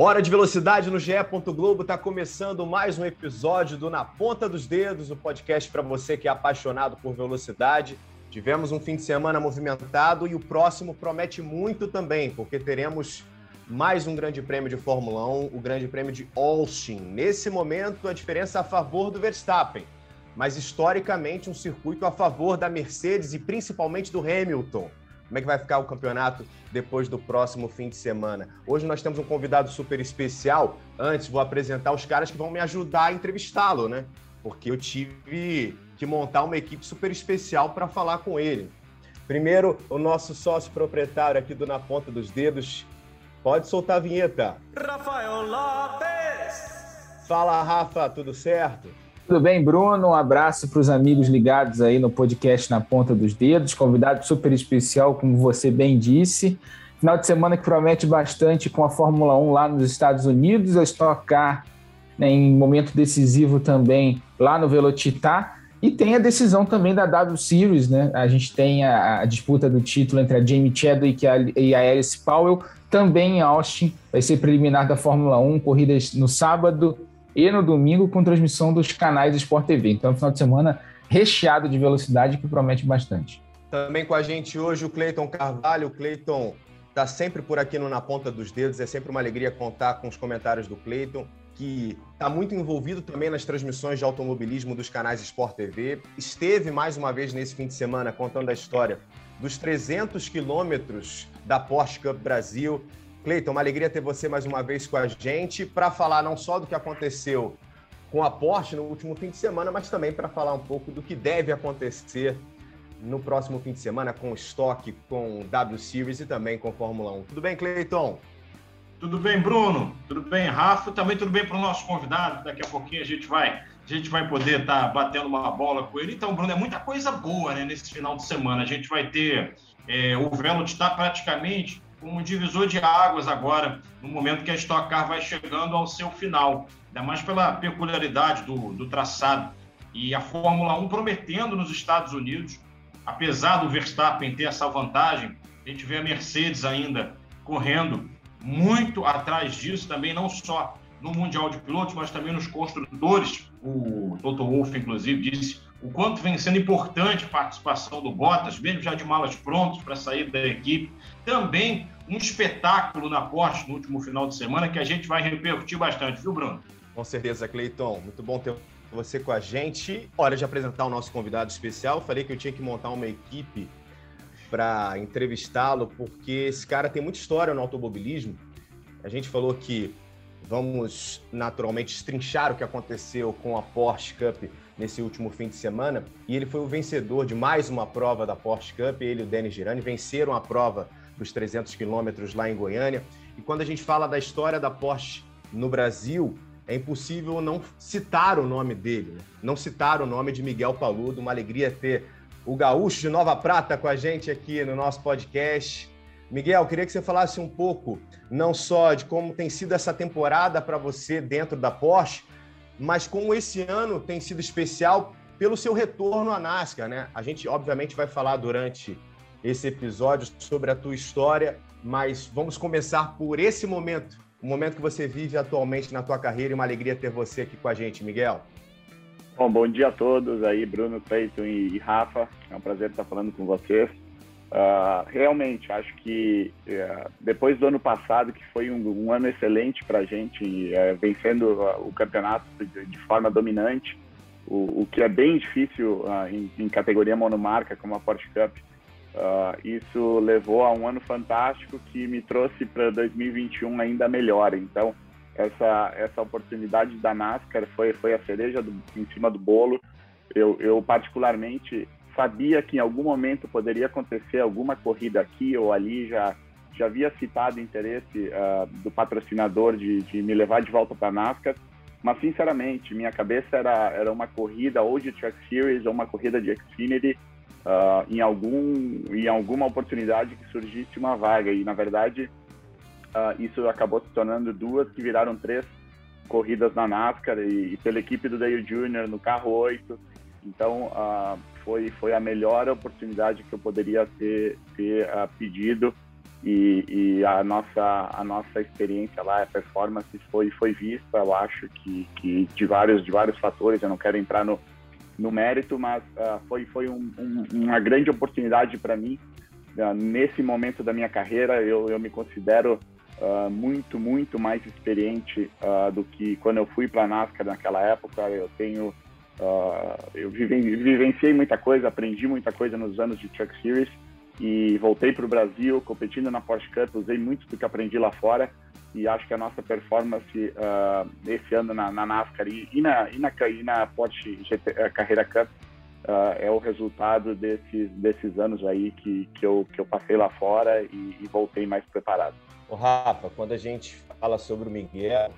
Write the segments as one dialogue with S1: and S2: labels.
S1: Hora de velocidade no GE. Globo está começando mais um episódio do Na Ponta dos Dedos, o podcast para você que é apaixonado por velocidade. Tivemos um fim de semana movimentado e o próximo promete muito também, porque teremos mais um grande prêmio de Fórmula 1, o Grande Prêmio de Austin. Nesse momento, a diferença a favor do Verstappen, mas historicamente um circuito a favor da Mercedes e principalmente do Hamilton. Como é que vai ficar o campeonato depois do próximo fim de semana? Hoje nós temos um convidado super especial. Antes, vou apresentar os caras que vão me ajudar a entrevistá-lo, né? Porque eu tive que montar uma equipe super especial para falar com ele. Primeiro, o nosso sócio proprietário aqui do Na Ponta dos Dedos. Pode soltar a vinheta. Rafael Lopes! Fala, Rafa, tudo certo?
S2: Tudo bem, Bruno? Um abraço para os amigos ligados aí no podcast Na Ponta dos Dedos. Convidado super especial, como você bem disse. Final de semana que promete bastante com a Fórmula 1 lá nos Estados Unidos, a Stock Car né, em momento decisivo também lá no Velocitar. E tem a decisão também da W Series, né? A gente tem a, a disputa do título entre a Jamie Chadwick e a, e a Alice Powell, também em Austin. Vai ser preliminar da Fórmula 1, corridas no sábado e no domingo com transmissão dos canais Sport TV. Então, é um final de semana recheado de velocidade que promete bastante.
S1: Também com a gente hoje o Cleiton Carvalho. O Cleiton está sempre por aqui no Na Ponta dos Dedos. É sempre uma alegria contar com os comentários do Cleiton, que está muito envolvido também nas transmissões de automobilismo dos canais Sport TV. Esteve mais uma vez nesse fim de semana contando a história dos 300 quilômetros da Porsche Cup Brasil. Cleiton, uma alegria ter você mais uma vez com a gente para falar não só do que aconteceu com a Porsche no último fim de semana, mas também para falar um pouco do que deve acontecer no próximo fim de semana com o estoque, com W Series e também com Fórmula 1. Tudo bem, Cleiton?
S3: Tudo bem, Bruno? Tudo bem, Rafa? Também tudo bem para o nosso convidado. Daqui a pouquinho a gente vai, a gente vai poder estar tá batendo uma bola com ele. Então, Bruno, é muita coisa boa né, nesse final de semana. A gente vai ter é, o Velo está praticamente como um divisor de águas agora, no momento que a Stock Car vai chegando ao seu final, ainda mais pela peculiaridade do, do traçado. E a Fórmula 1 prometendo nos Estados Unidos, apesar do Verstappen ter essa vantagem, a gente vê a Mercedes ainda correndo muito atrás disso, também não só no Mundial de Pilotos, mas também nos construtores. O Toto Wolff, inclusive, disse o quanto vem sendo importante a participação do Bottas, mesmo já de malas prontas para sair da equipe. Também um espetáculo na Porsche no último final de semana que a gente vai repercutir bastante, viu, Bruno?
S1: Com certeza, Cleiton. Muito bom ter você com a gente. Hora de apresentar o nosso convidado especial. Falei que eu tinha que montar uma equipe para entrevistá-lo, porque esse cara tem muita história no automobilismo. A gente falou que vamos naturalmente estrinchar o que aconteceu com a Porsche Cup nesse último fim de semana e ele foi o vencedor de mais uma prova da Porsche Cup. Ele e o Denis Girani venceram a prova dos 300 quilômetros lá em Goiânia. E quando a gente fala da história da Porsche no Brasil, é impossível não citar o nome dele, né? não citar o nome de Miguel Paludo. Uma alegria ter o gaúcho de Nova Prata com a gente aqui no nosso podcast. Miguel, queria que você falasse um pouco, não só de como tem sido essa temporada para você dentro da Porsche, mas como esse ano tem sido especial pelo seu retorno à NASCAR, né? A gente, obviamente, vai falar durante esse episódio sobre a tua história, mas vamos começar por esse momento, o momento que você vive atualmente na tua carreira e uma alegria ter você aqui com a gente, Miguel.
S4: Bom, bom dia a todos aí, Bruno, Cleiton e Rafa. É um prazer estar falando com vocês. Uh, realmente, acho que uh, depois do ano passado, que foi um, um ano excelente para a gente, uh, vencendo o campeonato de, de forma dominante, o, o, que é bem difícil ah, em, em, categoria monomarca, como a Porsche Cup, isso levou a um ano fantástico que me trouxe para 2021 ainda melhor. Então, essa, essa oportunidade da NASCAR foi, foi a cereja do, em cima do bolo. Eu, eu particularmente sabia que em algum momento poderia acontecer alguma corrida aqui ou ali, já, já havia citado interesse uh, do patrocinador de, de me levar de volta para a NASCAR, mas sinceramente, minha cabeça era, era uma corrida ou de Track Series ou uma corrida de Xfinity, uh, em algum em alguma oportunidade que surgisse uma vaga. E na verdade uh, isso acabou se tornando duas que viraram três corridas na NASCAR e, e pela equipe do Dale Jr. no carro 8 então uh, foi foi a melhor oportunidade que eu poderia ter ter pedido. E, e, a nossa a nossa experiência lá a performance foi foi vista eu acho que, que de vários de vários fatores. Eu não quero entrar no no mérito, mas uh, foi, foi um, um, uma grande oportunidade para mim. Uh, nesse momento da minha carreira, eu, eu me considero uh, muito, muito mais experiente do que quando eu fui para a NASCAR naquela época. Eu tenho. eu vivenciei muita coisa, aprendi muita coisa nos anos de Truck Series e voltei para o Brasil competindo na Porsche Cup, usei muito do que aprendi lá fora e acho que a nossa performance uh, esse ano na, na NASCAR e, e, na, e, na, e na Porsche GT, uh, Carreira Cup uh, é o resultado desses, desses anos aí que, que, eu, que eu passei lá fora e, e voltei mais preparado.
S1: O Rafa, quando a gente fala sobre o Miguel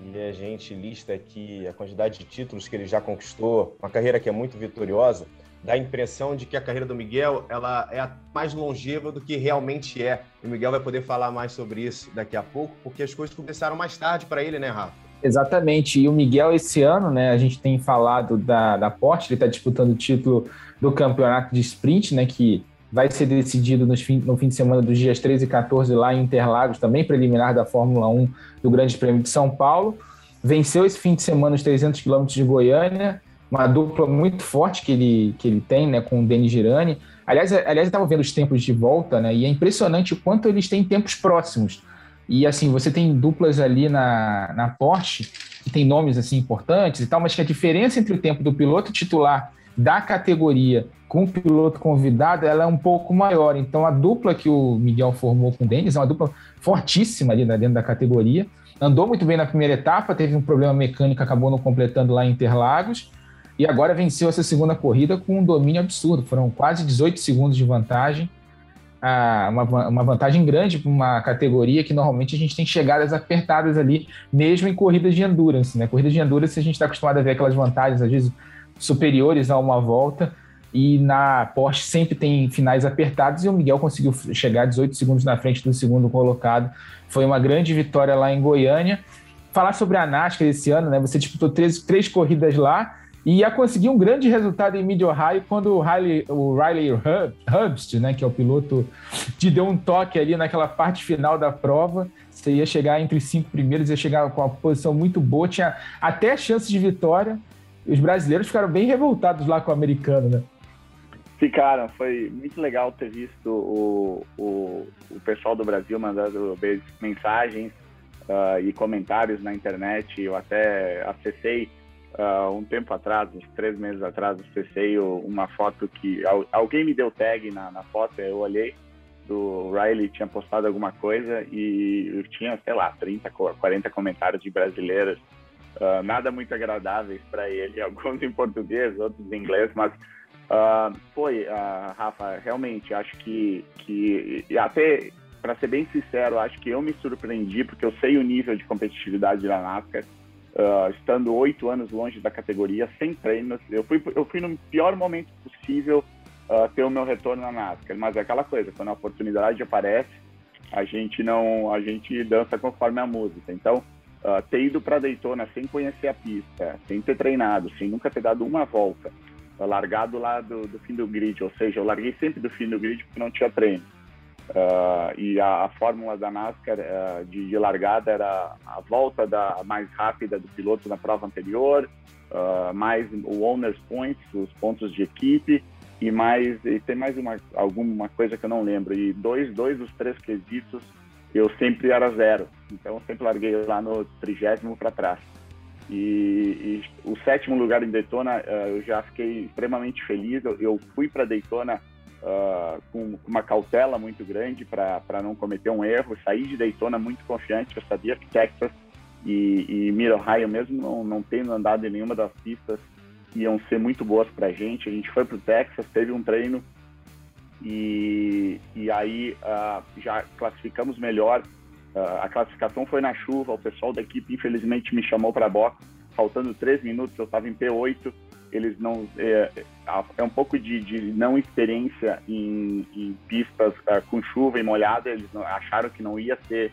S1: e a gente lista aqui a quantidade de títulos que ele já conquistou, uma carreira que é muito vitoriosa, dá a impressão de que a carreira do Miguel ela é mais longeva do que realmente é. o Miguel vai poder falar mais sobre isso daqui a pouco, porque as coisas começaram mais tarde para ele, né, Rafa?
S2: Exatamente. E o Miguel, esse ano, né, a gente tem falado da, da Porsche, ele está disputando o título do campeonato de sprint, né, que vai ser decidido no fim, no fim de semana dos dias 13 e 14 lá em Interlagos, também preliminar da Fórmula 1 do Grande Prêmio de São Paulo. Venceu esse fim de semana os 300 quilômetros de Goiânia, uma dupla muito forte que ele, que ele tem, né, com o Denis Girani. Aliás, aliás, eu estava vendo os tempos de volta, né, e é impressionante o quanto eles têm tempos próximos. E assim, você tem duplas ali na, na Porsche que tem nomes assim importantes e tal, mas que a diferença entre o tempo do piloto titular da categoria com o piloto convidado, ela é um pouco maior. Então, a dupla que o Miguel formou com o Denis é uma dupla fortíssima ali dentro da categoria. Andou muito bem na primeira etapa, teve um problema mecânico, acabou não completando lá em Interlagos e agora venceu essa segunda corrida com um domínio absurdo. Foram quase 18 segundos de vantagem. Ah, uma, uma vantagem grande para uma categoria que normalmente a gente tem chegadas apertadas ali, mesmo em corridas de endurance. Né? Corridas de endurance a gente está acostumado a ver aquelas vantagens, às vezes, superiores a uma volta. E na Porsche sempre tem finais apertados e o Miguel conseguiu chegar 18 segundos na frente do segundo colocado. Foi uma grande vitória lá em Goiânia. Falar sobre a NASCAR esse ano, né? Você disputou três, três corridas lá e ia conseguir um grande resultado em Mid-Ohio quando o Riley, o Riley Hubst, né, que é o piloto, te deu um toque ali naquela parte final da prova. Você ia chegar entre os cinco primeiros, ia chegar com uma posição muito boa, tinha até chance de vitória. E os brasileiros ficaram bem revoltados lá com o americano, né?
S4: Ficaram, foi muito legal ter visto o, o, o pessoal do Brasil mandando mensagens uh, e comentários na internet. Eu até acessei uh, um tempo atrás, uns três meses atrás, acessei uma foto que alguém me deu tag na, na foto, eu olhei, do Riley tinha postado alguma coisa e eu tinha, sei lá, 30, 40 comentários de brasileiras, uh, nada muito agradáveis para ele, alguns em português, outros em inglês, mas uh, foi, Rafa, realmente, acho que, que até, para ser bem sincero, acho que eu me surpreendi, porque eu sei o nível de competitividade da NASCAR, uh, estando oito anos longe da categoria, sem treinos. Eu fui, eu fui no pior momento possível uh, ter o meu retorno na NASCAR. Mas é aquela coisa, quando a oportunidade aparece, a gente não, a gente dança conforme a música. Então, uh, ter ido para Daytona sem conhecer a pista, sem ter treinado, sem nunca ter dado uma volta, largado lá do, do fim do grid, ou seja, eu larguei sempre do fim do grid porque não tinha treino Uh, e a, a, fórmula da NASCAR uh, de, de, largada era a volta da mais rápida do piloto na prova anterior, uh, mais o owner's points, os pontos de equipe, e mais e tem mais uma alguma coisa que eu não lembro. E dois, dois dos três quesitos eu sempre era zero, então eu sempre larguei lá no trigésimo para trás. E, e, o sétimo lugar em Daytona eu já fiquei extremamente feliz. Eu, eu fui para Daytona uh, com uma cautela muito grande para não cometer um erro. Saí de Daytona muito confiante, eu sabia que Texas e, e Mid Ohio, mesmo não, não tendo andado em nenhuma das pistas, iam ser muito boas para a gente. A gente foi para o Texas, teve um treino e, e aí uh, já classificamos melhor. Uh, a classificação foi na chuva, o pessoal da equipe infelizmente me chamou para a box, faltando três minutos, eu estava em P8 eles não é, é um pouco de, de não experiência em, em pistas uh, com chuva e molhada. Eles não, acharam que não ia ser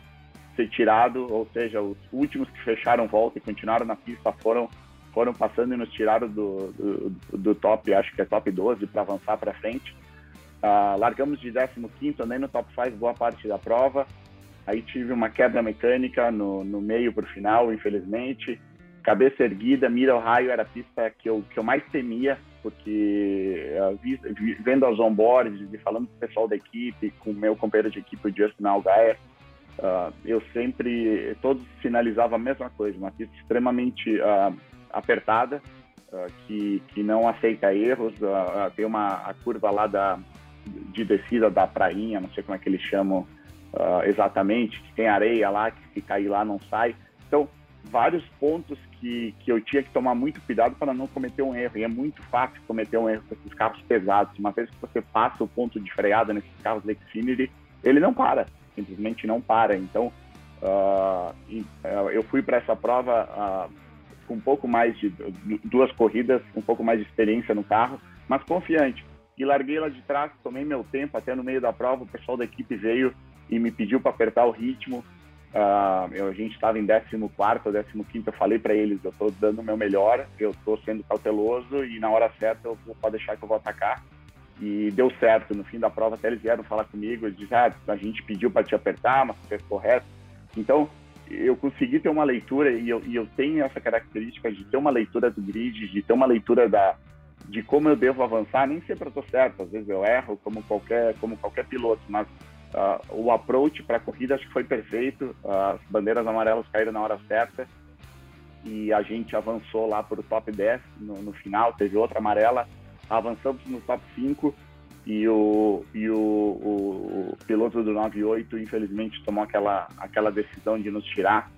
S4: ser tirado, ou seja, os últimos que fecharam volta e continuaram na pista foram foram passando e nos tiraram do, do, do top, acho que é top 12 para avançar para frente. Uh, largamos de 15 andei no top 5 boa parte da prova. Aí tive uma quebra mecânica no, no meio para o final, infelizmente cabeça erguida, mira ao raio era a pista que eu, que eu mais temia, porque uh, vendo as onboards e falando com o pessoal da equipe, com o meu companheiro de equipe, o Justin Algaer, uh, eu sempre, todos sinalizavam a mesma coisa, uma pista extremamente uh, apertada, que, que não aceita erros, tem uma a curva lá da, de descida da prainha, não sei como é que eles chamam exatamente, que tem areia lá, que se cair lá não sai. Então, vários pontos que, que eu tinha que tomar muito cuidado para não cometer um erro. E é muito fácil cometer um erro com esses carros pesados. Uma vez que você passa o ponto de freada nesses carros da Xfinity, ele não para, simplesmente não para. Então, uh, eu fui para essa prova uh, com um pouco mais de duas corridas, um pouco mais de experiência no carro, mas confiante. E larguei lá de trás, tomei meu tempo até no meio da prova. O pessoal da equipe veio e me pediu para apertar o ritmo. Uh, a gente estava em 14 ou 15, eu falei para eles: eu estou dando o meu melhor, eu estou sendo cauteloso e na hora certa eu vou deixar que eu vou atacar. E deu certo. No fim da prova, até eles vieram falar comigo. Eles disseram: ah, a gente pediu para te apertar, mas fez correto. Então, eu consegui ter uma leitura e eu, e eu tenho essa característica de ter uma leitura do grid, de ter uma leitura da, de como eu devo avançar. Nem sempre eu estou certo, às vezes eu erro, como qualquer, como qualquer piloto, mas Uh, o approach para a corrida acho que foi perfeito, as bandeiras amarelas caíram na hora certa. E a gente avançou lá para o top 10 no, no, final, teve outra amarela, avançamos no top 5 e o, e o, o, o piloto do 98 infelizmente tomou aquela, aquela decisão de nos tirar,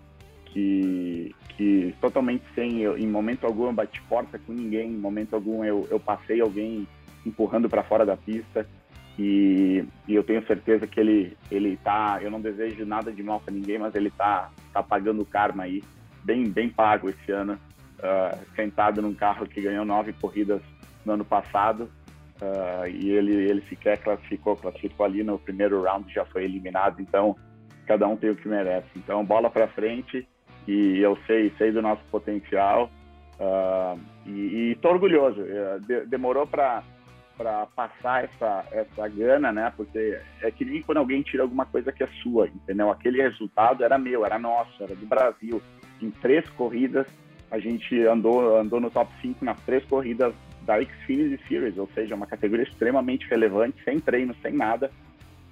S4: que, que totalmente sem, eu, em momento algum eu bati porta com ninguém, em momento algum eu, eu passei alguém empurrando para fora da pista, e, e, eu tenho certeza que ele ele tá eu não desejo nada de mal para ninguém mas ele tá tá pagando o karma aí bem bem pago esse ano uh, sentado num carro que ganhou nove corridas no ano passado uh, e ele ele sequer classificou classificou ali no primeiro round já foi eliminado então cada um tem o que merece. Então bola para frente e eu sei sei do nosso potencial uh, e, estou orgulhoso. De, demorou para para passar essa, essa gana, né? Porque é que nem quando alguém tira alguma coisa que é sua, entendeu? Aquele resultado era meu, era nosso, era do Brasil. Em três corridas, a gente andou, andou no top 5 nas três corridas da Xfinity Series, ou seja, uma categoria extremamente relevante, sem treino, sem nada.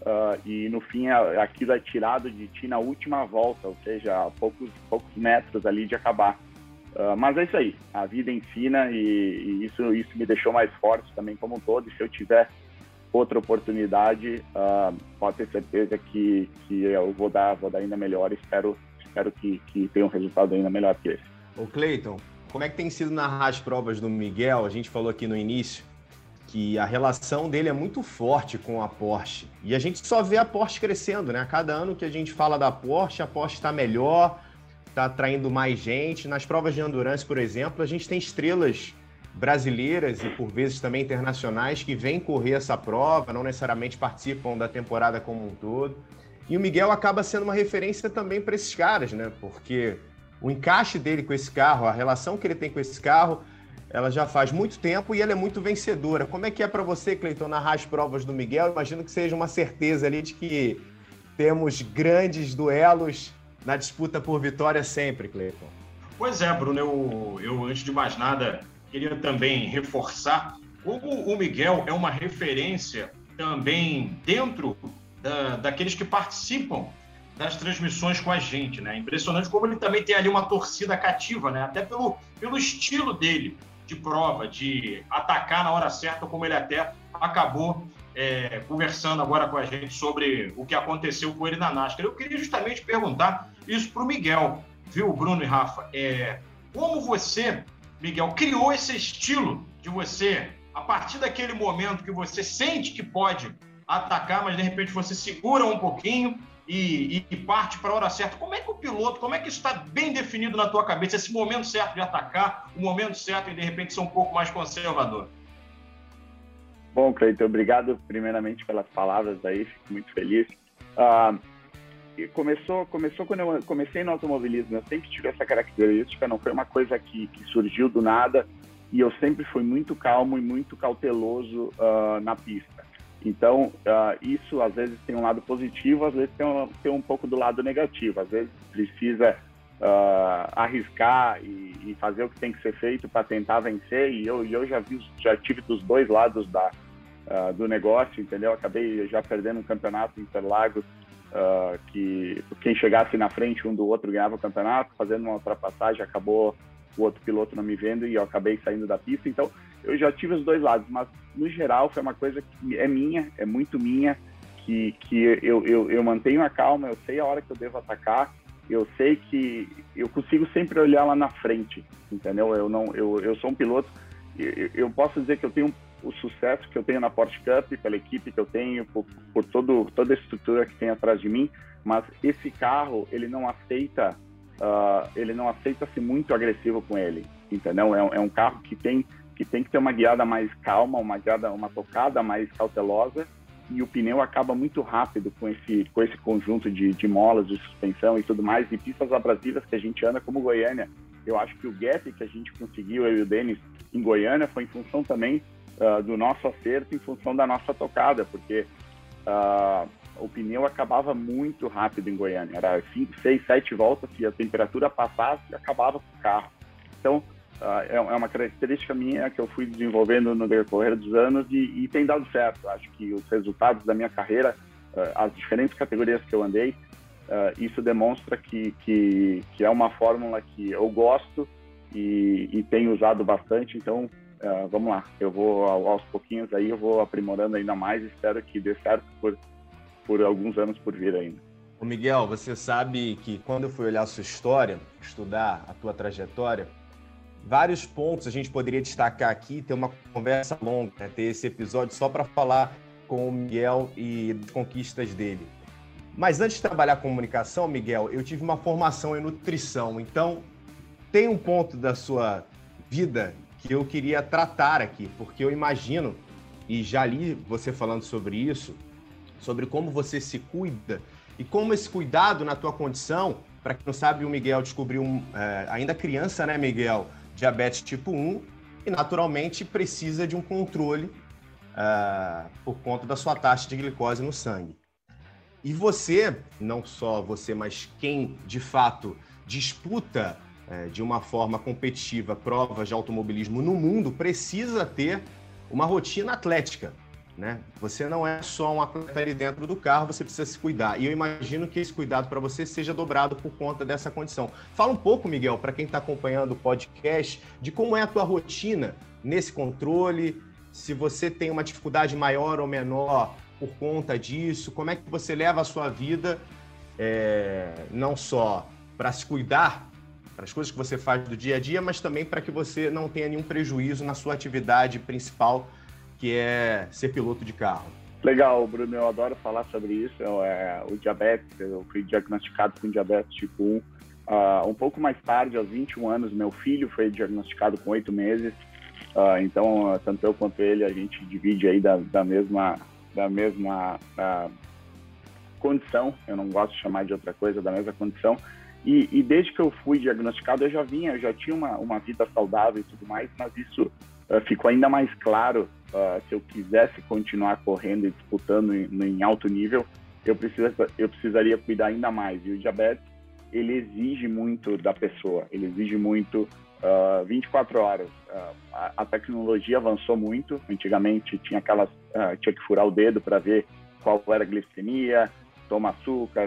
S4: Uh, e no fim, aquilo é tirado de ti na última volta, ou seja, a poucos, poucos metros ali de acabar. Uh, mas é isso aí, a vida ensina e, e, isso, isso me deixou mais forte também como um todo. E se eu tiver outra oportunidade, uh, pode ter certeza que, que eu vou dar, vou dar ainda melhor. Espero, espero que, que tenha um resultado ainda melhor que esse.
S1: Ô Cleiton, como é que tem sido narrar as provas do Miguel? A gente falou aqui no início que a relação dele é muito forte com a Porsche. E a gente só vê a Porsche crescendo, né? A cada ano que a gente fala da Porsche, a Porsche está melhor, está atraindo mais gente. Nas provas de endurance, por exemplo, a gente tem estrelas brasileiras e por vezes também internacionais que vêm correr essa prova, não necessariamente participam da temporada como um todo. E o Miguel acaba sendo uma referência também para esses caras, né? Porque o encaixe dele com esse carro, a relação que ele tem com esse carro, ela já faz muito tempo e ela é muito vencedora. Como é que é para você, Cleiton, narrar as provas do Miguel? Imagino que seja uma certeza ali de que temos grandes duelos na disputa por vitória sempre, Cleiton.
S3: Pois é, Bruno, eu, eu antes de mais nada queria também reforçar como o Miguel é uma referência também dentro da, daqueles que participam das transmissões com a gente, né? Impressionante como ele também tem ali uma torcida cativa, né? Até pelo, pelo estilo dele de prova, de atacar na hora certa, como ele até acabou é, conversando agora com a gente sobre o que aconteceu com ele na NASCAR. Eu queria justamente perguntar isso para o Miguel, viu, Bruno e Rafa? É, como você, Miguel, criou esse estilo de você, a partir daquele momento que você sente que pode atacar, mas de repente você segura um pouquinho e, e, parte para a hora certa. Como é que o piloto, como é que isso está bem definido na tua cabeça, esse momento certo de atacar, o momento certo e de repente ser um pouco mais conservador?
S4: Bom, Cleiton, obrigado primeiramente pelas palavras aí, fico muito feliz. Uh, começou, começou quando eu comecei no automobilismo, eu sempre tive essa característica, não foi uma coisa que, que surgiu do nada, e eu sempre fui muito calmo e muito cauteloso uh, na pista. Então, uh, isso às vezes tem um lado positivo, às vezes tem um, tem um pouco do lado negativo. Às vezes precisa uh, arriscar e, e, fazer o que tem que ser feito para tentar vencer. E eu, eu já, vi, já tive dos dois lados da, uh, do negócio, entendeu? Acabei já perdendo um campeonato em Interlagos, que quem chegasse na frente um do outro ganhava o campeonato, fazendo uma ultrapassagem, acabou o outro piloto não me vendo e eu acabei saindo da pista. Então, eu já tive os dois lados, mas no geral foi uma coisa que é minha, é muito minha, que, que eu, eu, eu mantenho a calma, eu sei a hora que eu devo atacar, eu sei que eu consigo sempre olhar lá na frente, entendeu? Eu não, eu, eu sou um piloto, eu, eu posso dizer que eu tenho o sucesso que eu tenho na Porsche Cup, pela equipe que eu tenho, por, por todo, toda a estrutura que tem atrás de mim, mas esse carro ele não aceita, uh, ele não aceita ser muito agressivo com ele, entendeu? É, é um carro que tem que tem que ter uma guiada mais calma, uma guiada, uma tocada mais cautelosa e o pneu acaba muito rápido com esse com esse conjunto de, de molas de suspensão e tudo mais e pistas abrasivas que a gente anda como Goiânia. Eu acho que o gap que a gente conseguiu eu e o Denis em Goiânia foi em função também uh, do nosso acerto, em função da nossa tocada, porque uh, o pneu acabava muito rápido em Goiânia. Era 5, 6, 7 voltas e a temperatura passasse acabava com o carro. Então, Uh, é, uma característica minha que eu fui desenvolvendo no decorrer dos anos e, e tem dado certo. Acho que os resultados da minha carreira, uh, as diferentes categorias que eu andei, uh, isso demonstra que, que, que, é uma fórmula que eu gosto e, e tenho usado bastante. Então, vamos lá, eu vou aos pouquinhos aí, eu vou aprimorando ainda mais espero que dê certo por, por alguns anos por vir ainda.
S1: Ô Miguel, você sabe que quando eu fui olhar a sua história, estudar a tua trajetória, vários pontos a gente poderia destacar aqui, ter uma conversa longa, né? ter esse episódio só para falar com o Miguel e conquistas dele. Mas antes de trabalhar comunicação, Miguel, eu tive uma formação em nutrição, então tem um ponto da sua vida que eu queria tratar aqui, porque eu imagino, e já li você falando sobre isso, sobre como você se cuida e como esse cuidado na tua condição, para quem não sabe, o Miguel descobriu, é, ainda criança, né, Miguel, diabetes tipo 1 e, naturalmente, precisa de um controle uh, por conta da sua taxa de glicose no sangue. E você, não só você, mas quem de fato disputa uh, de uma forma competitiva provas de automobilismo no mundo, precisa ter uma rotina atlética. Né? Você não é só um atleta ali dentro do carro, você precisa se cuidar. E eu imagino que esse cuidado para você seja dobrado por conta dessa condição. Fala um pouco, Miguel, para quem está acompanhando o podcast, de como é a tua rotina nesse controle, se você tem uma dificuldade maior ou menor por conta disso, como é que você leva a sua vida é, não só para se cuidar para as coisas que você faz do dia a dia, mas também para que você não tenha nenhum prejuízo na sua atividade principal que é ser piloto de carro.
S4: Legal, Bruno, eu adoro falar sobre isso. Eu, é, o diabetes, eu fui diagnosticado com diabetes tipo 1. Uh, ah, um pouco mais tarde, aos 21 anos, meu filho foi diagnosticado com 8 meses. Uh, então, uh, tanto eu quanto ele, a gente divide aí da, da mesma, da mesma condição. Eu não gosto de chamar de outra coisa, da mesma condição. E, e, desde que eu fui diagnosticado, eu já vinha, eu já tinha uma, uma vida saudável e tudo mais, mas isso ficou ainda mais claro uh, se eu quisesse continuar correndo e disputando em, em alto nível, eu, precisa, eu precisaria cuidar ainda mais. E o diabetes, ele exige muito da pessoa, ele exige muito uh, ah, 24 horas. Uh, a, a, tecnologia avançou muito. Antigamente tinha aquelas, uh, tinha que furar o dedo para ver qual era a glicemia, toma açúcar,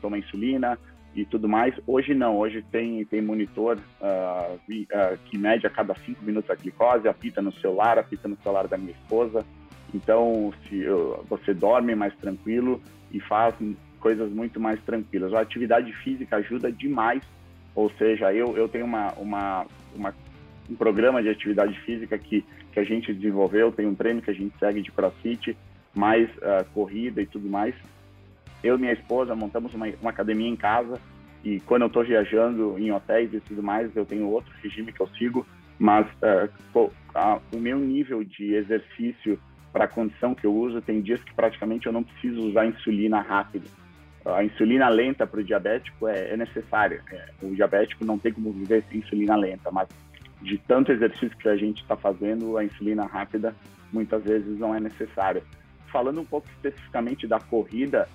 S4: toma insulina e tudo mais. Hoje não, hoje tem, tem monitor uh, uh, que mede a cada cinco minutos a glicose, apita no celular, apita no celular da minha esposa. Então, se você dorme mais tranquilo e faz coisas muito mais tranquilas. A atividade física ajuda demais, ou seja, eu, eu tenho uma, uma, uma um programa de atividade física que, que a gente desenvolveu, tem um treino que a gente segue de crossfit, mais uh, corrida e tudo mais, eu e minha esposa montamos uma, uma academia em casa e quando eu estou viajando em hotéis e tudo mais, eu tenho outro regime que eu sigo, mas uh, a, o meu nível de exercício para a condição que eu uso, tem dias que praticamente eu não preciso usar insulina rápida. A insulina lenta para o diabético é, é necessária. É, o diabético não tem como viver sem insulina lenta, mas de tanto exercício que a gente está fazendo, a insulina rápida muitas vezes não é necessária. Falando um pouco especificamente da corrida,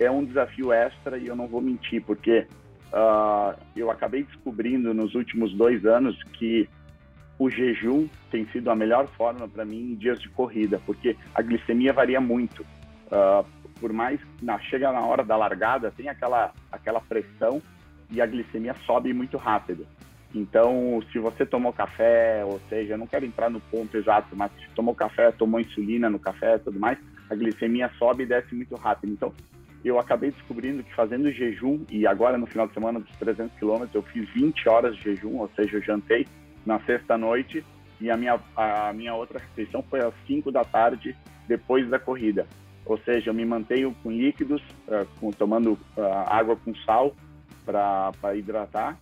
S4: é um desafio extra e eu não vou mentir, porque uh, eu acabei descobrindo nos últimos dois anos que o jejum tem sido a melhor forma para mim em dias de corrida, porque a glicemia varia muito. Uh, por mais na chega na hora da largada tem aquela aquela pressão e a glicemia sobe muito rápido. Então, se você tomou café, ou seja, não quero entrar no ponto exato, mas se tomou café, tomou insulina no café, tudo mais, a glicemia sobe e desce muito rápido. Então, eu acabei descobrindo que fazendo jejum, e agora no final de semana dos 300 quilômetros, eu fiz 20 horas de jejum, ou seja, eu jantei na sexta-noite e a minha, a minha outra refeição foi às 5 da tarde, depois da corrida. Ou seja, eu me mantenho com líquidos, uh, com, tomando uh, água com sal para hidratar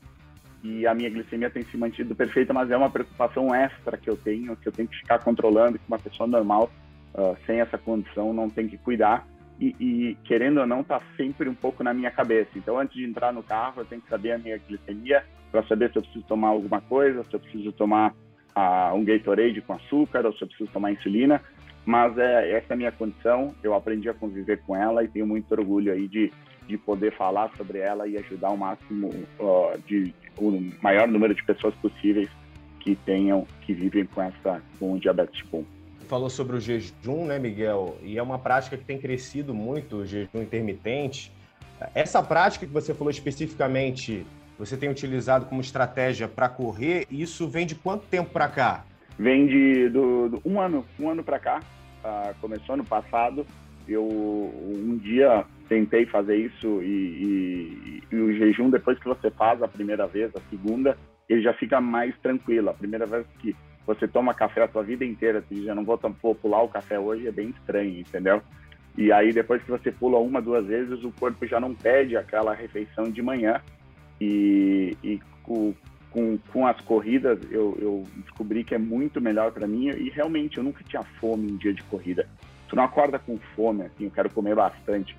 S4: e a minha glicemia tem se mantido perfeita, mas é uma preocupação extra que eu tenho, que eu tenho que ficar controlando, que uma pessoa normal, uh, sem essa condição, não tem que cuidar. E, e, querendo ou não, tá sempre um pouco na minha cabeça. Então, antes de entrar no carro, eu tenho que saber a minha glicemia para saber se eu preciso tomar alguma coisa, se eu preciso tomar uh, um Gatorade com açúcar ou se eu preciso tomar insulina. Mas é, essa é a minha condição, eu aprendi a conviver com ela e tenho muito orgulho aí de, de poder falar sobre ela e ajudar o máximo uh, de, o maior número de pessoas possíveis que tenham, que vivem com essa, com diabetes tipo 1.
S1: Falou sobre o jejum, né, Miguel? E é uma prática que tem crescido muito, o jejum intermitente. Essa prática que você falou especificamente, você tem utilizado como estratégia para correr, isso vem de quanto tempo para cá?
S4: Vem de do, do, um ano, um ano para cá. Uh, começou ano passado. Eu um dia tentei fazer isso e, e, e, o jejum depois que você faz a primeira vez, a segunda, ele já fica mais tranquilo. A primeira vez que você toma café a sua vida inteira, você diz, eu não vou, vou pular o café hoje, é bem estranho, entendeu? E aí depois que você pula uma, duas vezes, o corpo já não pede aquela refeição de manhã. E, e com, com, as corridas eu, eu descobri que é muito melhor para mim. E realmente eu nunca tinha fome em dia de corrida. Tu não acorda com fome, assim, eu quero comer bastante.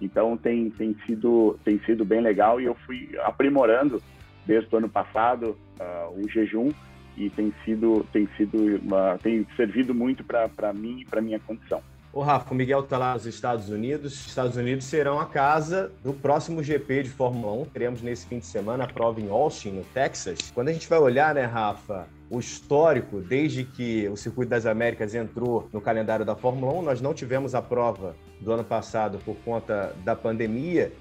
S4: Então tem, tem, sido, tem sido bem legal. E eu fui aprimorando desde o ano passado uh, o jejum e tem sido, tem sido uma, tem servido muito para mim e para minha condição.
S1: O Rafa, o Miguel está lá nos Estados Unidos. Os Estados Unidos serão a casa do próximo GP de Fórmula 1. Teremos nesse fim de semana a prova em Austin, no Texas. Quando a gente vai olhar, né, Rafa, o histórico, desde que o Circuito das Américas entrou no calendário da Fórmula 1, nós não tivemos a prova do ano passado por conta da pandemia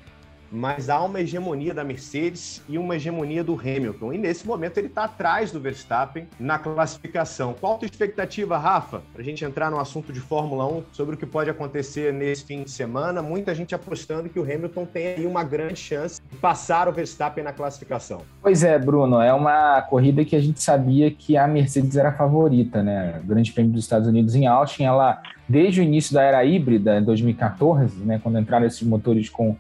S1: mas há uma hegemonia da Mercedes e uma hegemonia do Hamilton. E nesse momento ele está atrás do Verstappen na classificação. Qual a tua expectativa, Rafa, para a gente entrar no assunto de Fórmula 1 sobre o que pode acontecer nesse fim de semana? Muita gente apostando que o Hamilton tem aí uma grande chance de passar o Verstappen na classificação.
S2: Pois é, Bruno, é uma corrida que a gente sabia que a Mercedes era a favorita, né? O Grande Prêmio dos Estados Unidos em Austin, ela desde o início da era híbrida, em 2014, né, quando entraram esses motores com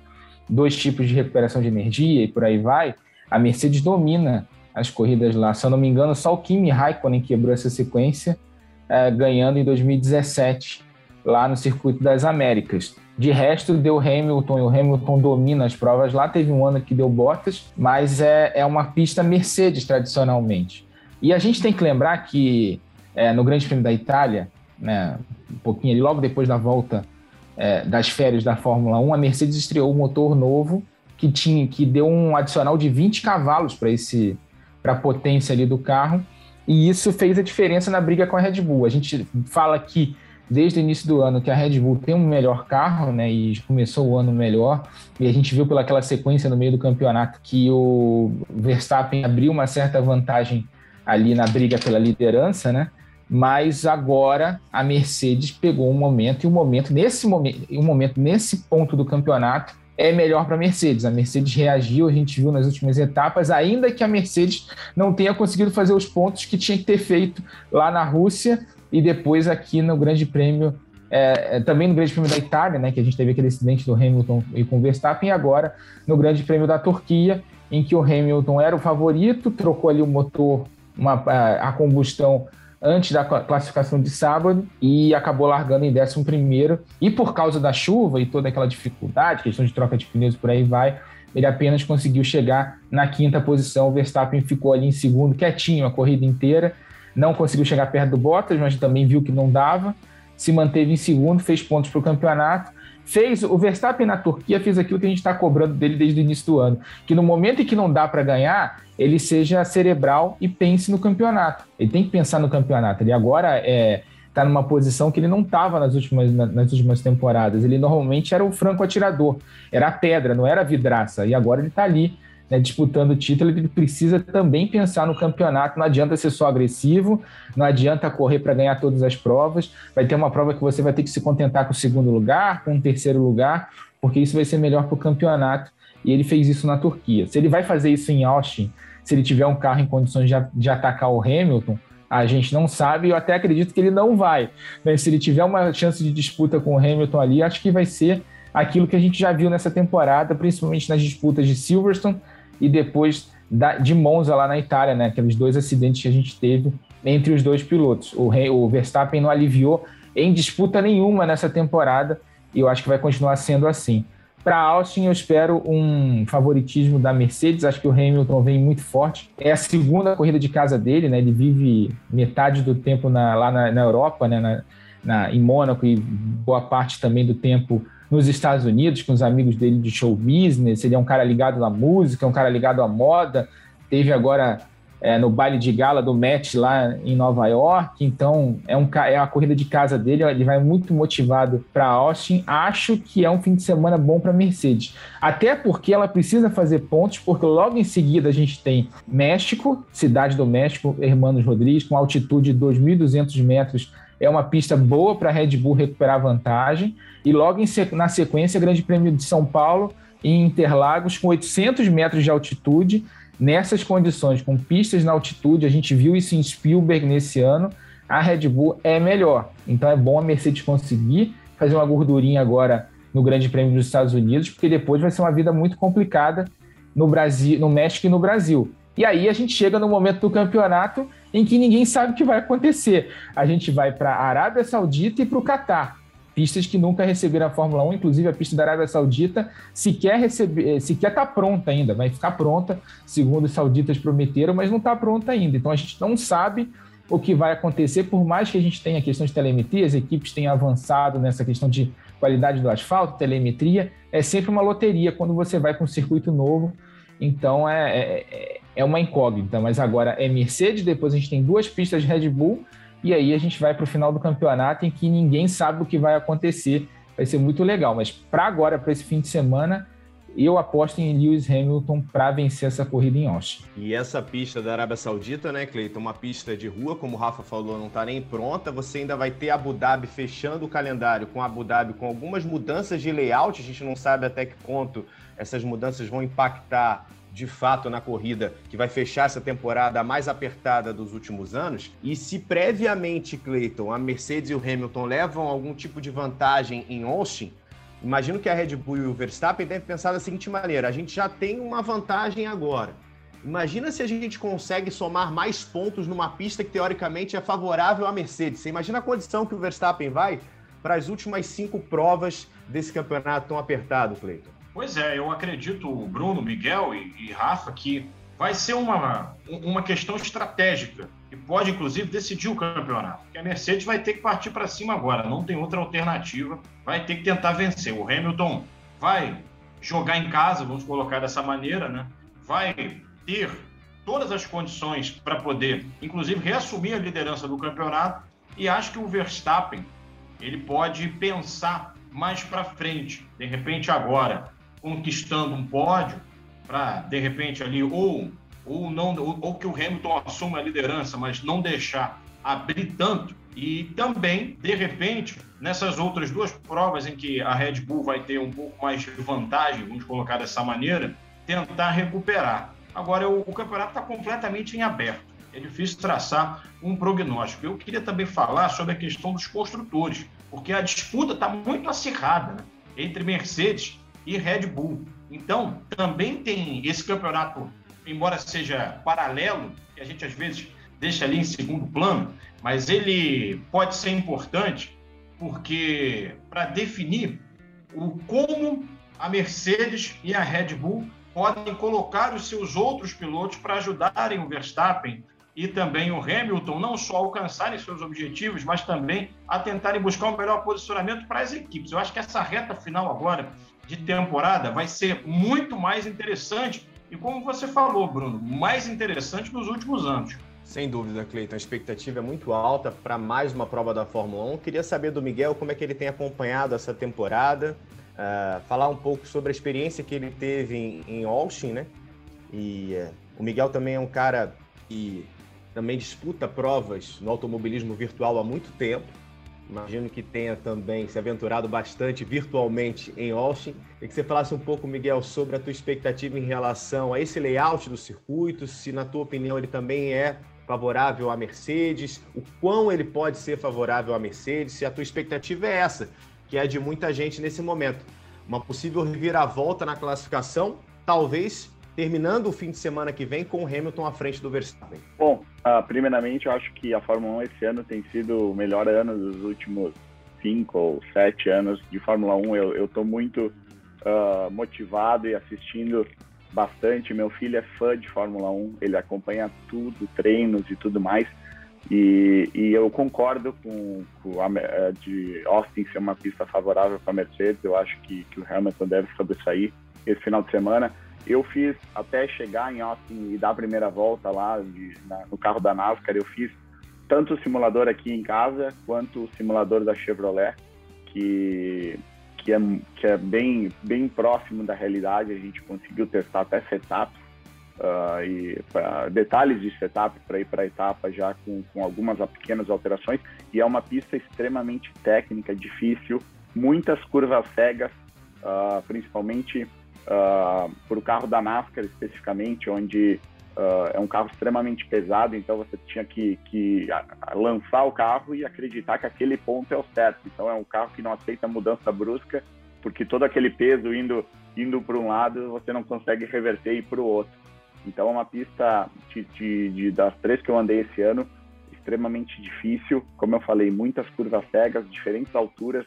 S2: dois tipos de recuperação de energia e por aí vai, a Mercedes domina as corridas lá. Se eu não me engano, só o Kimi Raikkonen quebrou essa sequência, é, ganhando em 2017, lá no Circuito das Américas. De resto, deu Hamilton e o Hamilton domina as provas lá. Teve um ano que deu Bottas, mas é, é uma pista Mercedes tradicionalmente. E a gente tem que lembrar que é, no Grande Prêmio da Itália, né, um pouquinho ali, logo depois da volta é, das férias da Fórmula 1, a Mercedes estreou um motor novo que tinha que deu um adicional de 20 cavalos para esse para a potência ali do carro e isso fez a diferença na briga com a Red Bull. A gente fala que desde o início do ano que a Red Bull tem um melhor carro, né, e começou o ano melhor, e a gente viu pelaquela sequência no meio do campeonato que o Verstappen abriu uma certa vantagem ali na briga pela liderança, né? Mas agora a Mercedes pegou um momento e um momento nesse momento, um momento nesse ponto do campeonato é melhor para a Mercedes. A Mercedes reagiu, a gente viu nas últimas etapas, ainda que a Mercedes não tenha conseguido fazer os pontos que tinha que ter feito lá na Rússia e depois aqui no Grande Prêmio é, é, também no Grande Prêmio da Itália, né, que a gente teve aquele acidente do Hamilton e com o Verstappen, e agora no Grande Prêmio da Turquia, em que o Hamilton era o favorito, trocou ali o motor, uma, a, a combustão antes da classificação de sábado e acabou largando em 11 primeiro. E por causa da chuva e toda aquela dificuldade, questão de troca de pneus por aí vai, ele apenas conseguiu chegar na quinta posição. O Verstappen ficou ali em segundo, quietinho a corrida inteira. Não conseguiu chegar perto do Bottas, mas também viu que não dava. Se manteve em segundo, fez pontos para o campeonato. Fez o Verstappen na Turquia fez aquilo que a gente está cobrando dele desde o início do ano, que no momento em que não dá para ganhar, ele seja cerebral e pense no campeonato. Ele tem que pensar no campeonato. Ele agora é está numa posição que ele não estava nas últimas, nas últimas temporadas. Ele normalmente era o franco atirador, era a pedra, não era a vidraça. E agora ele está ali né, disputando o título, ele precisa também pensar no campeonato. Não adianta ser só agressivo, não adianta correr para ganhar todas as provas. Vai ter uma prova que você vai ter que se contentar com o segundo lugar, com o terceiro lugar, porque isso vai ser melhor para o campeonato. E ele fez isso na Turquia. Se ele vai fazer isso em Austin, se ele tiver um carro em condições de, de atacar o Hamilton, a gente não sabe, eu até acredito que ele não vai. Mas se ele tiver uma chance de disputa com o Hamilton ali, acho que vai ser aquilo que a gente já viu nessa temporada, principalmente nas disputas de Silverstone e depois da, de Monza lá na Itália, né? Aqueles dois acidentes que a gente teve entre os dois pilotos. O, o Verstappen não aliviou em disputa nenhuma nessa temporada e eu acho que vai continuar sendo assim. Para Austin, eu espero um favoritismo da Mercedes. Acho que o Hamilton vem muito forte. É a segunda corrida de casa dele, né? Ele vive metade do tempo na, lá na, na Europa, né? Na, na, em Mônaco e boa parte também do tempo nos Estados Unidos, com os amigos dele de show business. Ele é um cara ligado na música, é um cara ligado à moda. Teve agora é, no baile de gala do Met lá em Nova York. Então, é, um, é a corrida de casa dele. Ele vai muito motivado para Austin. Acho que é um fim de semana bom para Mercedes. Até porque ela precisa fazer pontos, porque logo em seguida a gente tem México, cidade do México, Hermanos Rodrigues, com altitude de 2.200 metros. É uma pista boa para a Red Bull recuperar vantagem. E logo em, na sequência, Grande Prêmio de São Paulo, em Interlagos, com 800 metros de altitude Nessas condições, com pistas na altitude, a gente viu isso em Spielberg nesse ano, a Red Bull é melhor. Então é bom a Mercedes conseguir fazer uma gordurinha agora no Grande Prêmio dos Estados Unidos, porque depois vai ser uma vida muito complicada no Brasil, no México e no Brasil. E aí a gente chega no momento do campeonato em que ninguém sabe o que vai acontecer. A gente vai para a Arábia Saudita e para o Catar pistas que nunca receberam a Fórmula 1, inclusive a pista da Arábia Saudita sequer receber, sequer está pronta ainda, vai ficar pronta, segundo os sauditas prometeram, mas não está pronta ainda. Então a gente não sabe o que vai acontecer, por mais que a gente tenha a questão de telemetria, as equipes tenham avançado nessa questão de qualidade do asfalto, telemetria, é sempre uma loteria quando você vai para um circuito novo. Então é, é, é uma incógnita, mas agora é Mercedes, depois a gente tem duas pistas de Red Bull e aí a gente vai para o final do campeonato em que ninguém sabe o que vai acontecer. Vai ser muito legal. Mas para agora, para esse fim de semana, eu aposto em Lewis Hamilton para vencer essa corrida em Austin.
S1: E essa pista da Arábia Saudita, né, Cleiton? Uma pista de rua, como o Rafa falou, não está nem pronta. Você ainda vai ter Abu Dhabi fechando o calendário com Abu Dhabi com algumas mudanças de layout. A gente não sabe até que ponto essas mudanças vão impactar de fato na corrida que vai fechar essa temporada mais apertada dos últimos anos. E se previamente, Clayton, a Mercedes e o Hamilton levam algum tipo de vantagem em Austin, imagino que a Red Bull e o Verstappen devem pensar da seguinte maneira: a gente já tem uma vantagem agora. Imagina se a gente consegue somar mais pontos numa pista que teoricamente é favorável à Mercedes. Você imagina a condição que o Verstappen vai para as últimas cinco provas desse campeonato tão apertado, Cleiton?
S3: Pois é, eu acredito, Bruno, Miguel e, e Rafa, que vai ser uma, uma questão estratégica e pode, inclusive, decidir o campeonato. Porque a Mercedes vai ter que partir para cima agora, não tem outra alternativa, vai ter que tentar vencer. O Hamilton vai jogar em casa, vamos colocar dessa maneira, né? vai ter todas as condições para poder, inclusive, reassumir a liderança do campeonato e acho que o Verstappen ele pode pensar mais para frente, de repente agora conquistando um pódio para de repente ali ou ou não ou, ou, que o Hamilton assuma a liderança, mas não deixar abrir tanto e também de repente nessas outras duas provas em que a Red Bull vai ter um pouco mais de vantagem, vamos colocar dessa maneira, tentar recuperar. Agora o, o campeonato está completamente em aberto. É difícil traçar um prognóstico. Eu queria também falar sobre a questão dos construtores porque a disputa está muito acirrada né? entre Mercedes e Red Bull. Então, também tem esse campeonato, embora seja paralelo, que a gente às vezes deixa ali em segundo plano, mas ele pode ser importante porque para definir o como a Mercedes e a Red Bull podem colocar os seus outros pilotos para ajudarem o Verstappen e também o Hamilton não só alcançarem seus objetivos, mas também a tentarem buscar um melhor posicionamento para as equipes. Eu acho que essa reta final agora de temporada vai ser muito mais interessante e, como você falou, Bruno, mais interessante nos últimos anos.
S1: Sem dúvida, Cleiton. A expectativa é muito alta para mais uma prova da Fórmula 1. Queria saber do Miguel como é que ele tem acompanhado essa temporada, uh, falar um pouco sobre a experiência que ele teve em, em Austin, né? E uh, o Miguel também é um cara que também disputa provas no automobilismo virtual há muito tempo. Imagino que tenha também se aventurado bastante virtualmente em Austin. E que você falasse um pouco, Miguel, sobre a tua expectativa em relação a esse layout do circuito, se na tua opinião ele também é favorável à Mercedes, o quão ele pode ser favorável à Mercedes, se a tua expectativa é essa, que é de muita gente nesse momento. Uma possível reviravolta na classificação, talvez terminando o fim de semana que vem com o Hamilton à frente do Verstappen.
S4: Bom, uh, primeiramente eu acho que a Fórmula 1 esse ano tem sido o melhor ano dos últimos cinco ou sete anos de Fórmula 1. Eu estou muito uh, motivado e assistindo bastante. Meu filho é fã de Fórmula 1, ele acompanha tudo, treinos e tudo mais. E, e eu concordo com, com a eh, de Austin ser uma pista favorável para a Mercedes. Eu acho que, que o Hamilton deve sobressair esse final de semana. Eu fiz até chegar em Austin e dar a primeira volta lá de, na, no carro da NASCAR. Eu fiz tanto o simulador aqui em casa quanto o simulador da Chevrolet, que que é, que é bem, bem próximo da realidade. A gente conseguiu testar até setup uh, e pra, detalhes de setup para ir para a etapa já com, com algumas pequenas alterações. E é uma pista extremamente técnica, difícil, muitas curvas cegas, uh, principalmente uh, para o carro da NASCAR especificamente, onde Uh, é um carro extremamente pesado, então você tinha que, que lançar o carro e acreditar que aquele ponto é o certo. Então é um carro que não aceita mudança brusca, porque todo aquele peso indo indo para um lado você não consegue reverter e ir para o outro. Então é uma pista de, de, de, das três que eu andei esse ano extremamente difícil. Como eu falei, muitas curvas cegas, diferentes alturas,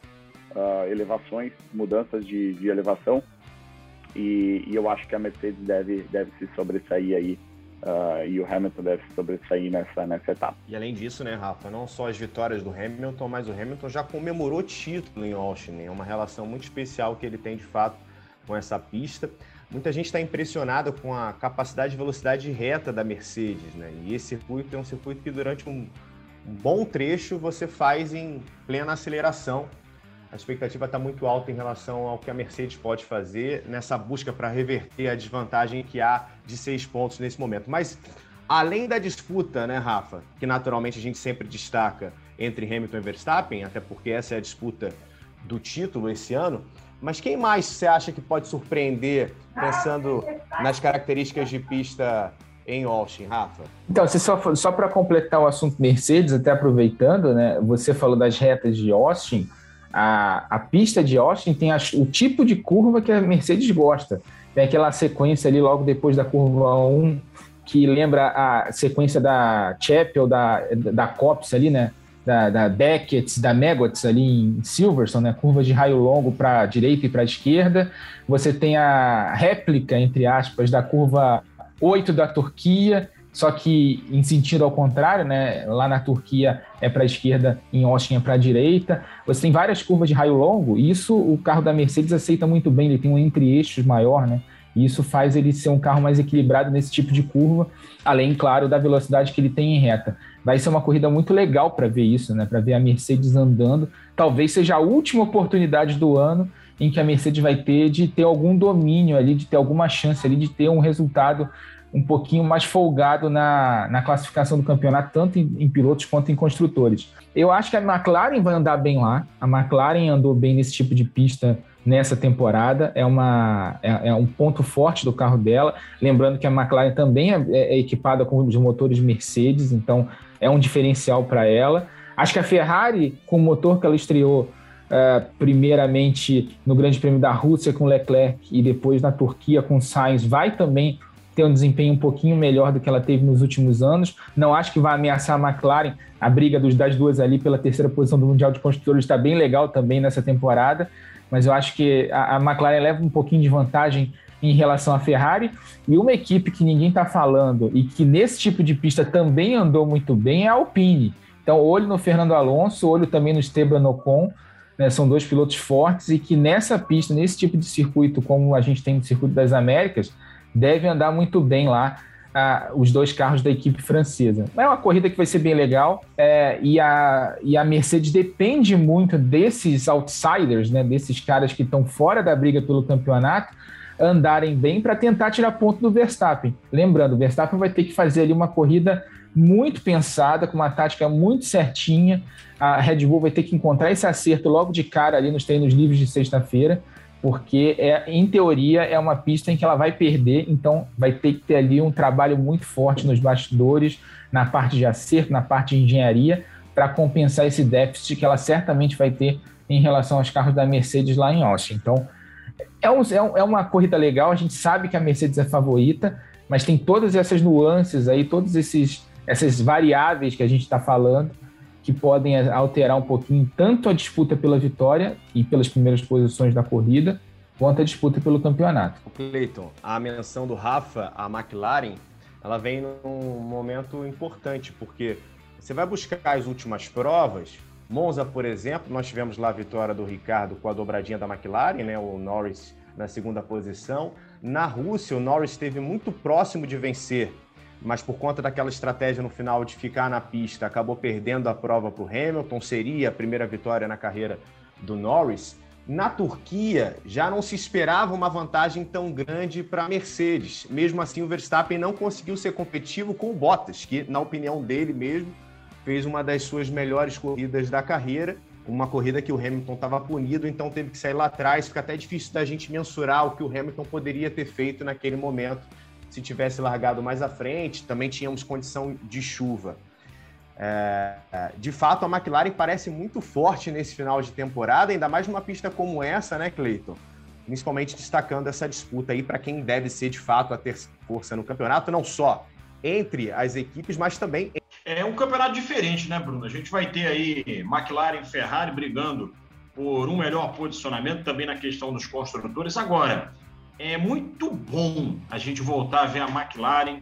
S4: uh, elevações, mudanças de, de elevação. E, e, eu acho que a Mercedes deve, deve se sobressair aí Uh, e o Hamilton deve sobressair nessa, nessa etapa.
S1: E além disso, né, Rafa, não só as vitórias do Hamilton, mas o Hamilton já comemorou título em Austin. Né? É uma relação muito especial que ele tem de fato com essa pista. Muita gente está impressionada com a capacidade de velocidade reta da Mercedes, né? E esse circuito é um circuito que durante um bom trecho você faz em plena aceleração a expectativa está muito alta em relação ao que a Mercedes pode fazer nessa busca para reverter a desvantagem que há de seis pontos nesse momento. Mas além da disputa, né, Rafa, que naturalmente a gente sempre destaca entre Hamilton e Verstappen, até porque essa é a disputa do título esse ano. Mas quem mais você acha que pode surpreender pensando nas características de pista em Austin, Rafa?
S2: Então, só, só para completar o assunto Mercedes, até aproveitando, né? Você falou das retas de Austin a, a pista de Austin tem a, o tipo de curva que a Mercedes gosta. Tem aquela sequência ali logo depois da curva 1, que lembra a sequência da Chapel, da, da Copse ali, né? Da, da Beckett, da Megwitz ali em Silverstone, né? Curva de raio longo para a direita e para a esquerda. Você tem a réplica, entre aspas, da curva 8 da Turquia só que em sentido ao contrário, né? Lá na Turquia é para a esquerda, em Austin é para a direita. Você tem várias curvas de raio longo, e isso o carro da Mercedes aceita muito bem, ele tem um entre-eixos maior, né? E isso faz ele ser um carro mais equilibrado nesse tipo de curva, além, claro, da velocidade que ele tem em reta. Vai ser uma corrida muito legal para ver isso, né? Para ver a Mercedes andando. Talvez seja a última oportunidade do ano em que a Mercedes vai ter de ter algum domínio ali, de ter alguma chance ali de ter um resultado um pouquinho mais folgado na, na classificação do campeonato, tanto em, em, pilotos quanto em construtores. Eu acho que a McLaren vai andar bem lá. A McLaren andou bem nesse tipo de pista nessa temporada. É, uma, é, é um ponto forte do carro dela. Lembrando que a McLaren também é, é, é equipada com os motores Mercedes, então é um diferencial para ela. Acho que a Ferrari, com o motor que ela estreou uh, primeiramente no Grande Prêmio da Rússia com Leclerc e depois na Turquia com Sainz, vai também ter um desempenho um pouquinho melhor do que ela teve nos últimos anos. Não acho que vai ameaçar a McLaren. A briga dos, das duas ali pela terceira posição do Mundial de Construtores está bem legal também nessa temporada, mas eu acho que a, a McLaren leva um pouquinho de vantagem em relação à Ferrari. E uma equipe que ninguém está falando e que nesse tipo de pista também andou muito bem é a Alpine. Então, olho no Fernando Alonso, olho também no Esteban Ocon. Né, são dois pilotos fortes e que nessa pista, nesse tipo de circuito, como a gente tem no Circuito das Américas, deve andar muito bem lá os dois carros da equipe francesa. É uma corrida que vai ser bem legal é, e, a, e a Mercedes depende muito desses outsiders, né, desses caras que estão fora da briga pelo campeonato, andarem bem para tentar tirar ponto do Verstappen. Lembrando, o Verstappen vai ter que fazer ali uma corrida muito pensada, com uma tática muito certinha. A Red Bull vai ter que encontrar esse acerto logo de cara ali nos treinos livres de sexta-feira, porque é, em teoria é uma pista em que ela vai perder, então vai ter que ter ali um trabalho muito forte nos bastidores, na parte de acerto, na parte de engenharia, para compensar esse déficit que ela certamente vai ter em relação aos carros da Mercedes lá em Austin. Então, é, um, é, é uma corrida legal, a gente sabe que a Mercedes é favorita, mas tem todas essas nuances aí, todas esses, essas variáveis que a gente está falando, que podem alterar um pouquinho tanto a disputa pela vitória e pelas primeiras posições da corrida, quanto a disputa pelo campeonato.
S1: Cleiton, a menção do Rafa, a McLaren, ela vem num momento importante, porque você vai buscar as últimas provas, Monza, por exemplo, nós tivemos lá a vitória do Ricardo com a dobradinha da McLaren, né? O Norris na segunda posição. Na Rússia, o Norris esteve muito próximo de vencer, mas por conta daquela estratégia no final de ficar na pista, acabou perdendo a prova para o Hamilton. Seria a primeira vitória na carreira do Norris. Na Turquia, já não se esperava uma vantagem tão grande para a Mercedes. Mesmo assim, o Verstappen não conseguiu ser competitivo com o Bottas, que, na opinião dele mesmo, fez uma das suas melhores corridas da carreira, uma corrida que o Hamilton estava punido, então teve que sair lá atrás. Fica até difícil da gente mensurar o que o Hamilton poderia ter feito naquele momento se tivesse largado mais à frente. Também tínhamos condição de chuva. É, de fato, a McLaren parece muito forte nesse final de temporada, ainda mais numa pista como essa, né, Cleiton? Principalmente destacando essa disputa aí para quem deve ser de fato a ter força no campeonato, não só entre as equipes, mas também
S3: é um campeonato diferente, né, Bruno? A gente vai ter aí McLaren e Ferrari brigando por um melhor posicionamento também na questão dos construtores. Agora, é muito bom a gente voltar a ver a McLaren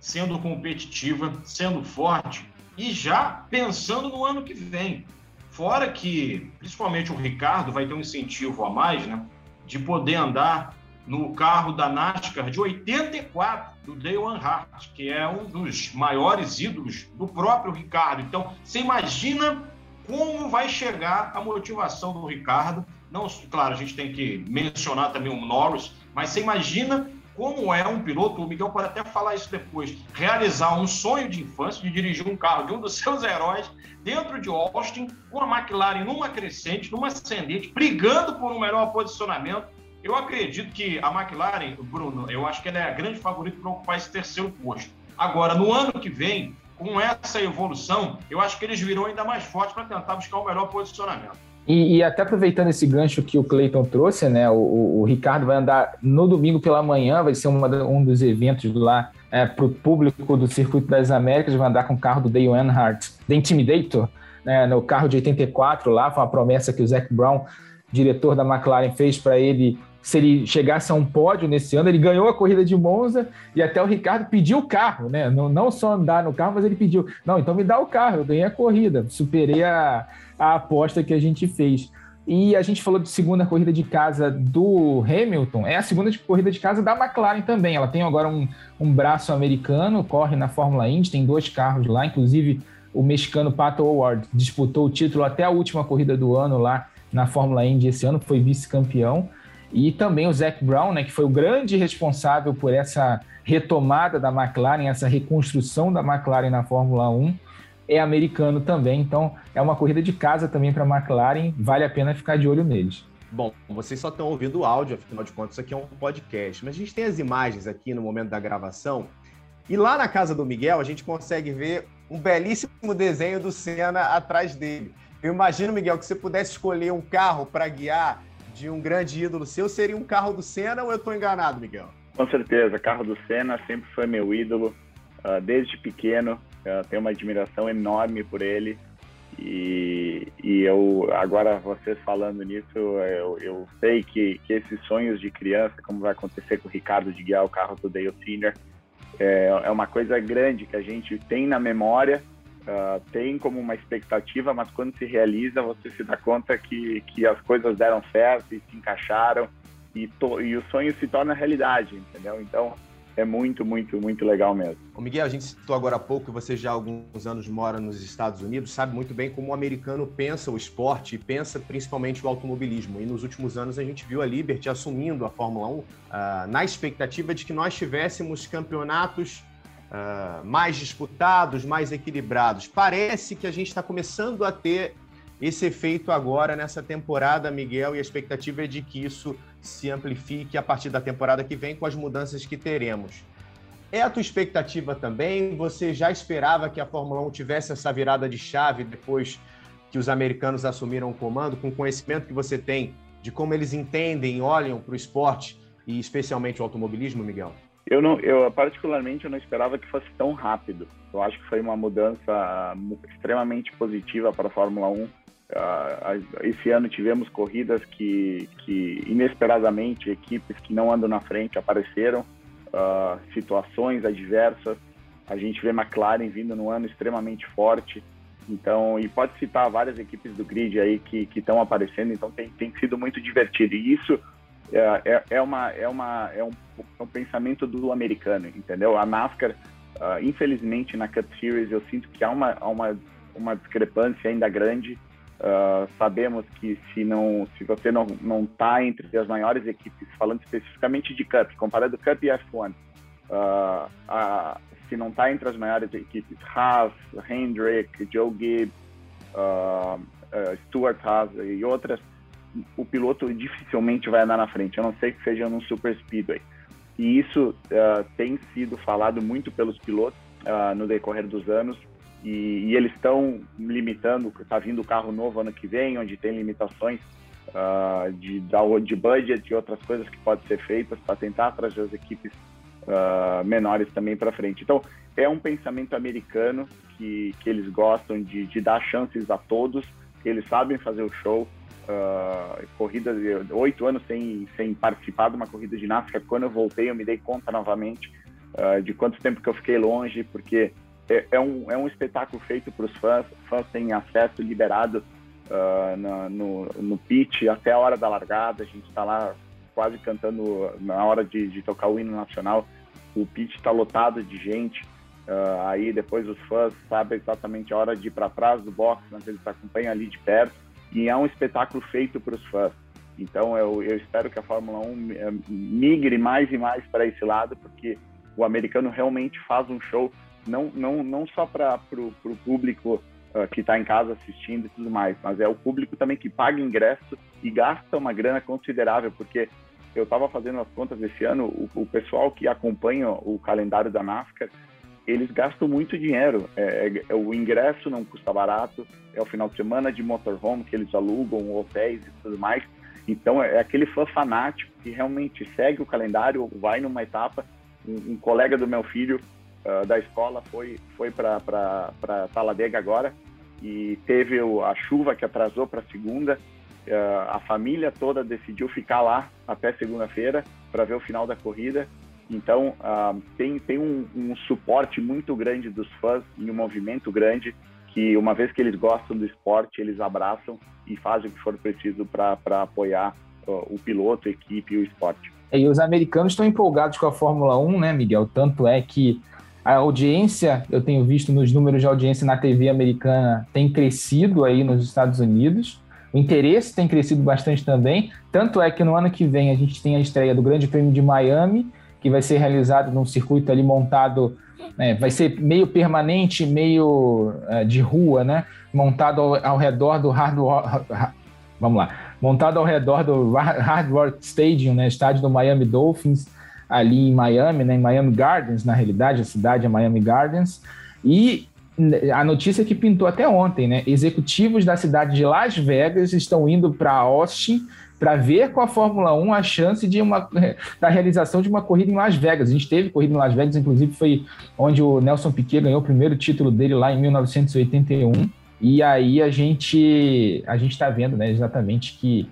S3: sendo competitiva, sendo forte e já pensando no ano que vem. Fora que, principalmente o Ricardo vai ter um incentivo a mais, né? De poder andar no carro da NASCAR de 84, do Dale Earnhardt, que é um dos maiores ídolos do próprio Ricardo. Então, você imagina como vai chegar a motivação do Ricardo. Não, claro, a gente tem que mencionar também o Norris, mas você imagina como é um piloto, o Miguel pode até falar isso depois, realizar um sonho de infância de dirigir um carro de um dos seus heróis dentro de Austin, com a McLaren numa crescente, numa ascendente, brigando por um melhor posicionamento eu acredito que a McLaren, Bruno, eu acho que ela é a grande favorita para ocupar esse terceiro posto. Agora, no ano que vem, com essa evolução, eu acho que eles virão ainda mais fortes para tentar buscar o melhor posicionamento.
S2: E, e, até aproveitando esse gancho que o Clayton trouxe, né? O, o, Ricardo vai andar no domingo pela manhã, vai ser uma, um dos eventos lá é, para o público do Circuito das Américas, vai andar com o carro do Dale Earnhardt, The Intimidator, né, no carro de 84 lá, foi uma promessa que o Zac Brown, diretor da McLaren, fez para ele se ele chegasse a um pódio nesse ano, ele ganhou a corrida de Monza e até o Ricardo pediu o carro, né? Não, não só andar no carro, mas ele pediu: não, então me dá o carro, eu ganhei a corrida, superei a, a aposta que a gente fez. E a gente falou de segunda corrida de casa do Hamilton, é a segunda corrida de casa da McLaren também. Ela tem agora um, um braço americano, corre na Fórmula Indy, tem dois carros lá, inclusive o mexicano Pato Howard disputou o título até a última corrida do ano lá na Fórmula Indy esse ano, foi vice-campeão. E também o Zac Brown, né, que foi o grande responsável por essa retomada da McLaren, essa reconstrução da McLaren na Fórmula 1, é americano também. Então é uma corrida de casa também para a McLaren, vale a pena ficar de olho neles.
S1: Bom, vocês só estão ouvindo o áudio, afinal de contas, isso aqui é um podcast, mas a gente tem as imagens aqui no momento da gravação. E lá na casa do Miguel, a gente consegue ver um belíssimo desenho do Senna atrás dele. Eu imagino, Miguel, que você pudesse escolher um carro para guiar de um grande ídolo seu, seria um carro do Senna ou eu estou enganado, Miguel?
S4: Com certeza, carro do Senna sempre foi meu ídolo. Uh, desde pequeno, uh, tenho uma admiração enorme por ele. E, e eu, agora vocês falando nisso, eu, eu sei que, que esses sonhos de criança, como vai acontecer com o Ricardo de guiar o carro do Dale Senior, é, é uma coisa grande que a gente tem na memória, uh, tem como uma expectativa, mas quando se realiza, você se dá conta que, que as coisas deram certo e se encaixaram e, to, e o sonho se torna realidade, entendeu? Então, é muito, muito, muito legal mesmo.
S1: O Miguel, a gente citou agora há pouco que você já há alguns anos mora nos Estados Unidos, sabe muito bem como o americano pensa o esporte e pensa principalmente o automobilismo. E nos últimos anos a gente viu a Liberty assumindo a Fórmula 1 uh, ah, na expectativa de que nós tivéssemos campeonatos uh, mais disputados, mais equilibrados. Parece que a gente está começando a ter esse efeito agora nessa temporada, Miguel, e a expectativa é de que isso se amplifique a partir da temporada que vem com as mudanças que teremos. É a tua expectativa também? Você já esperava que a Fórmula 1 tivesse essa virada de chave depois que os americanos assumiram o comando, com o conhecimento que você tem de como eles entendem, olham para o esporte e especialmente o automobilismo, Miguel?
S4: Eu não, eu particularmente eu não esperava que fosse tão rápido. Eu acho que foi uma mudança extremamente positiva para a Fórmula 1 esse ano tivemos corridas que, que inesperadamente equipes que não andam na frente apareceram, uh, situações adversas. A gente vê McLaren vindo num ano extremamente forte. Então, e pode citar várias equipes do grid aí que estão aparecendo. Então, tem, tem sido muito divertido. E isso é, é, é, uma, é, uma, é, um, é um pensamento do americano, entendeu? A NASCAR, uh, infelizmente, na Cup Series, eu sinto que há uma, há uma, uma discrepância ainda grande Uh, sabemos que se não, se você não não está entre as maiores equipes, falando especificamente de Cup, comparando Cup e F1, uh, uh, se não está entre as maiores equipes, Haas, Hendrick, Joe Gibbs, Stuart Haas e outras, o piloto dificilmente vai andar na frente, a não ser que seja num super speedway. E isso tem sido falado muito pelos pilotos no decorrer dos anos e, e eles estão limitando, está vindo carro novo ano que vem, onde tem limitações uh, de, de budget e outras coisas que podem ser feitas para tentar trazer as equipes uh, menores também para frente. Então, é um pensamento americano que, que eles gostam de, de dar chances a todos, eles sabem fazer o show. Uh, corridas, oito anos sem, sem participar de uma corrida de NASCAR, quando eu voltei eu me dei conta novamente uh, de quanto tempo que eu fiquei longe, porque é, é, um, é um espetáculo feito para os fãs, fãs têm acesso liberado uh, na, no, no pitch até a hora da largada, a gente está lá quase cantando na hora de, de, tocar o hino nacional, o pitch está lotado de gente, uh, aí depois os fãs sabem exatamente a hora de ir para trás do box, mas eles acompanham ali de perto, e é um espetáculo feito para os fãs. Então eu, eu espero que a Fórmula 1 eh, migre mais e mais para esse lado, porque o americano realmente faz um show não, não, não só para o público uh, que está em casa assistindo e tudo mais, mas é o público também que paga ingresso e gasta uma grana considerável, porque eu estava fazendo as contas esse ano, o, o, pessoal que acompanha o calendário da NASCAR, eles gastam muito dinheiro. É, é, o ingresso não custa barato, é o final de semana de motorhome que eles alugam, hotéis e tudo mais. Então é, é aquele fã fanático que realmente segue o calendário, vai numa etapa. Um, um colega do meu filho uh, da escola foi, foi para Talladega agora e teve o, a chuva que atrasou para segunda. Uh, a família toda decidiu ficar lá até segunda-feira para ver o final da corrida. Então, uh, tem, tem um, um, suporte muito grande dos fãs e um movimento grande que, uma vez que eles gostam do esporte, eles abraçam e fazem o que for preciso para apoiar uh, o piloto, a equipe e o esporte.
S2: E os americanos estão empolgados com a Fórmula 1, né, Miguel? Tanto é que a audiência, eu tenho visto nos números de audiência na TV americana, tem crescido aí nos Estados Unidos. O interesse tem crescido bastante também. Tanto é que no ano que vem a gente tem a estreia do Grande Prêmio de Miami, que vai ser realizado num circuito ali montado, né, vai ser meio permanente, meio uh, de rua, né? Montado ao, ao redor do Hard vamos lá, montado ao redor do Hard Rock Stadium, né? Estádio do Miami Dolphins ali em Miami, né, em Miami Gardens, na realidade, a cidade é Miami Gardens, e a notícia que pintou até ontem, né? Executivos da cidade de Las Vegas estão indo para Austin para ver com a Fórmula 1 a chance de uma, da realização de uma corrida em Las Vegas. A gente teve corrida em Las Vegas, inclusive foi onde o Nelson Piquet ganhou o primeiro título dele lá em 1981. E aí a gente a gente está vendo, né, exatamente que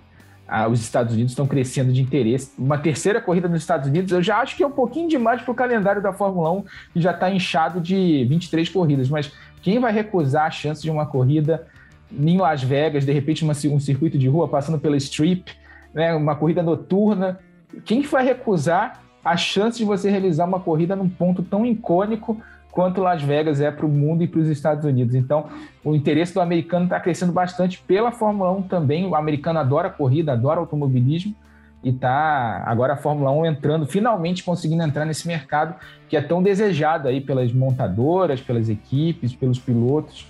S2: ah, os Estados Unidos estão crescendo de interesse. Uma terceira corrida nos Estados Unidos, eu já acho que é um pouquinho demais para o calendário da Fórmula 1, que já está inchado de 23 corridas. Mas quem vai recusar a chance de uma corrida em Las Vegas, de repente uma, um circuito de rua passando pela Strip, né, uma corrida noturna? Quem vai recusar a chance de você realizar uma corrida num ponto tão icônico quanto Las Vegas é para o mundo e para os Estados Unidos. Então, o interesse do americano está crescendo bastante pela Fórmula 1 também. O americano adora corrida, adora automobilismo e tá agora a Fórmula 1 entrando, finalmente conseguindo entrar nesse mercado que é tão desejado aí pelas montadoras, pelas equipes, pelos pilotos.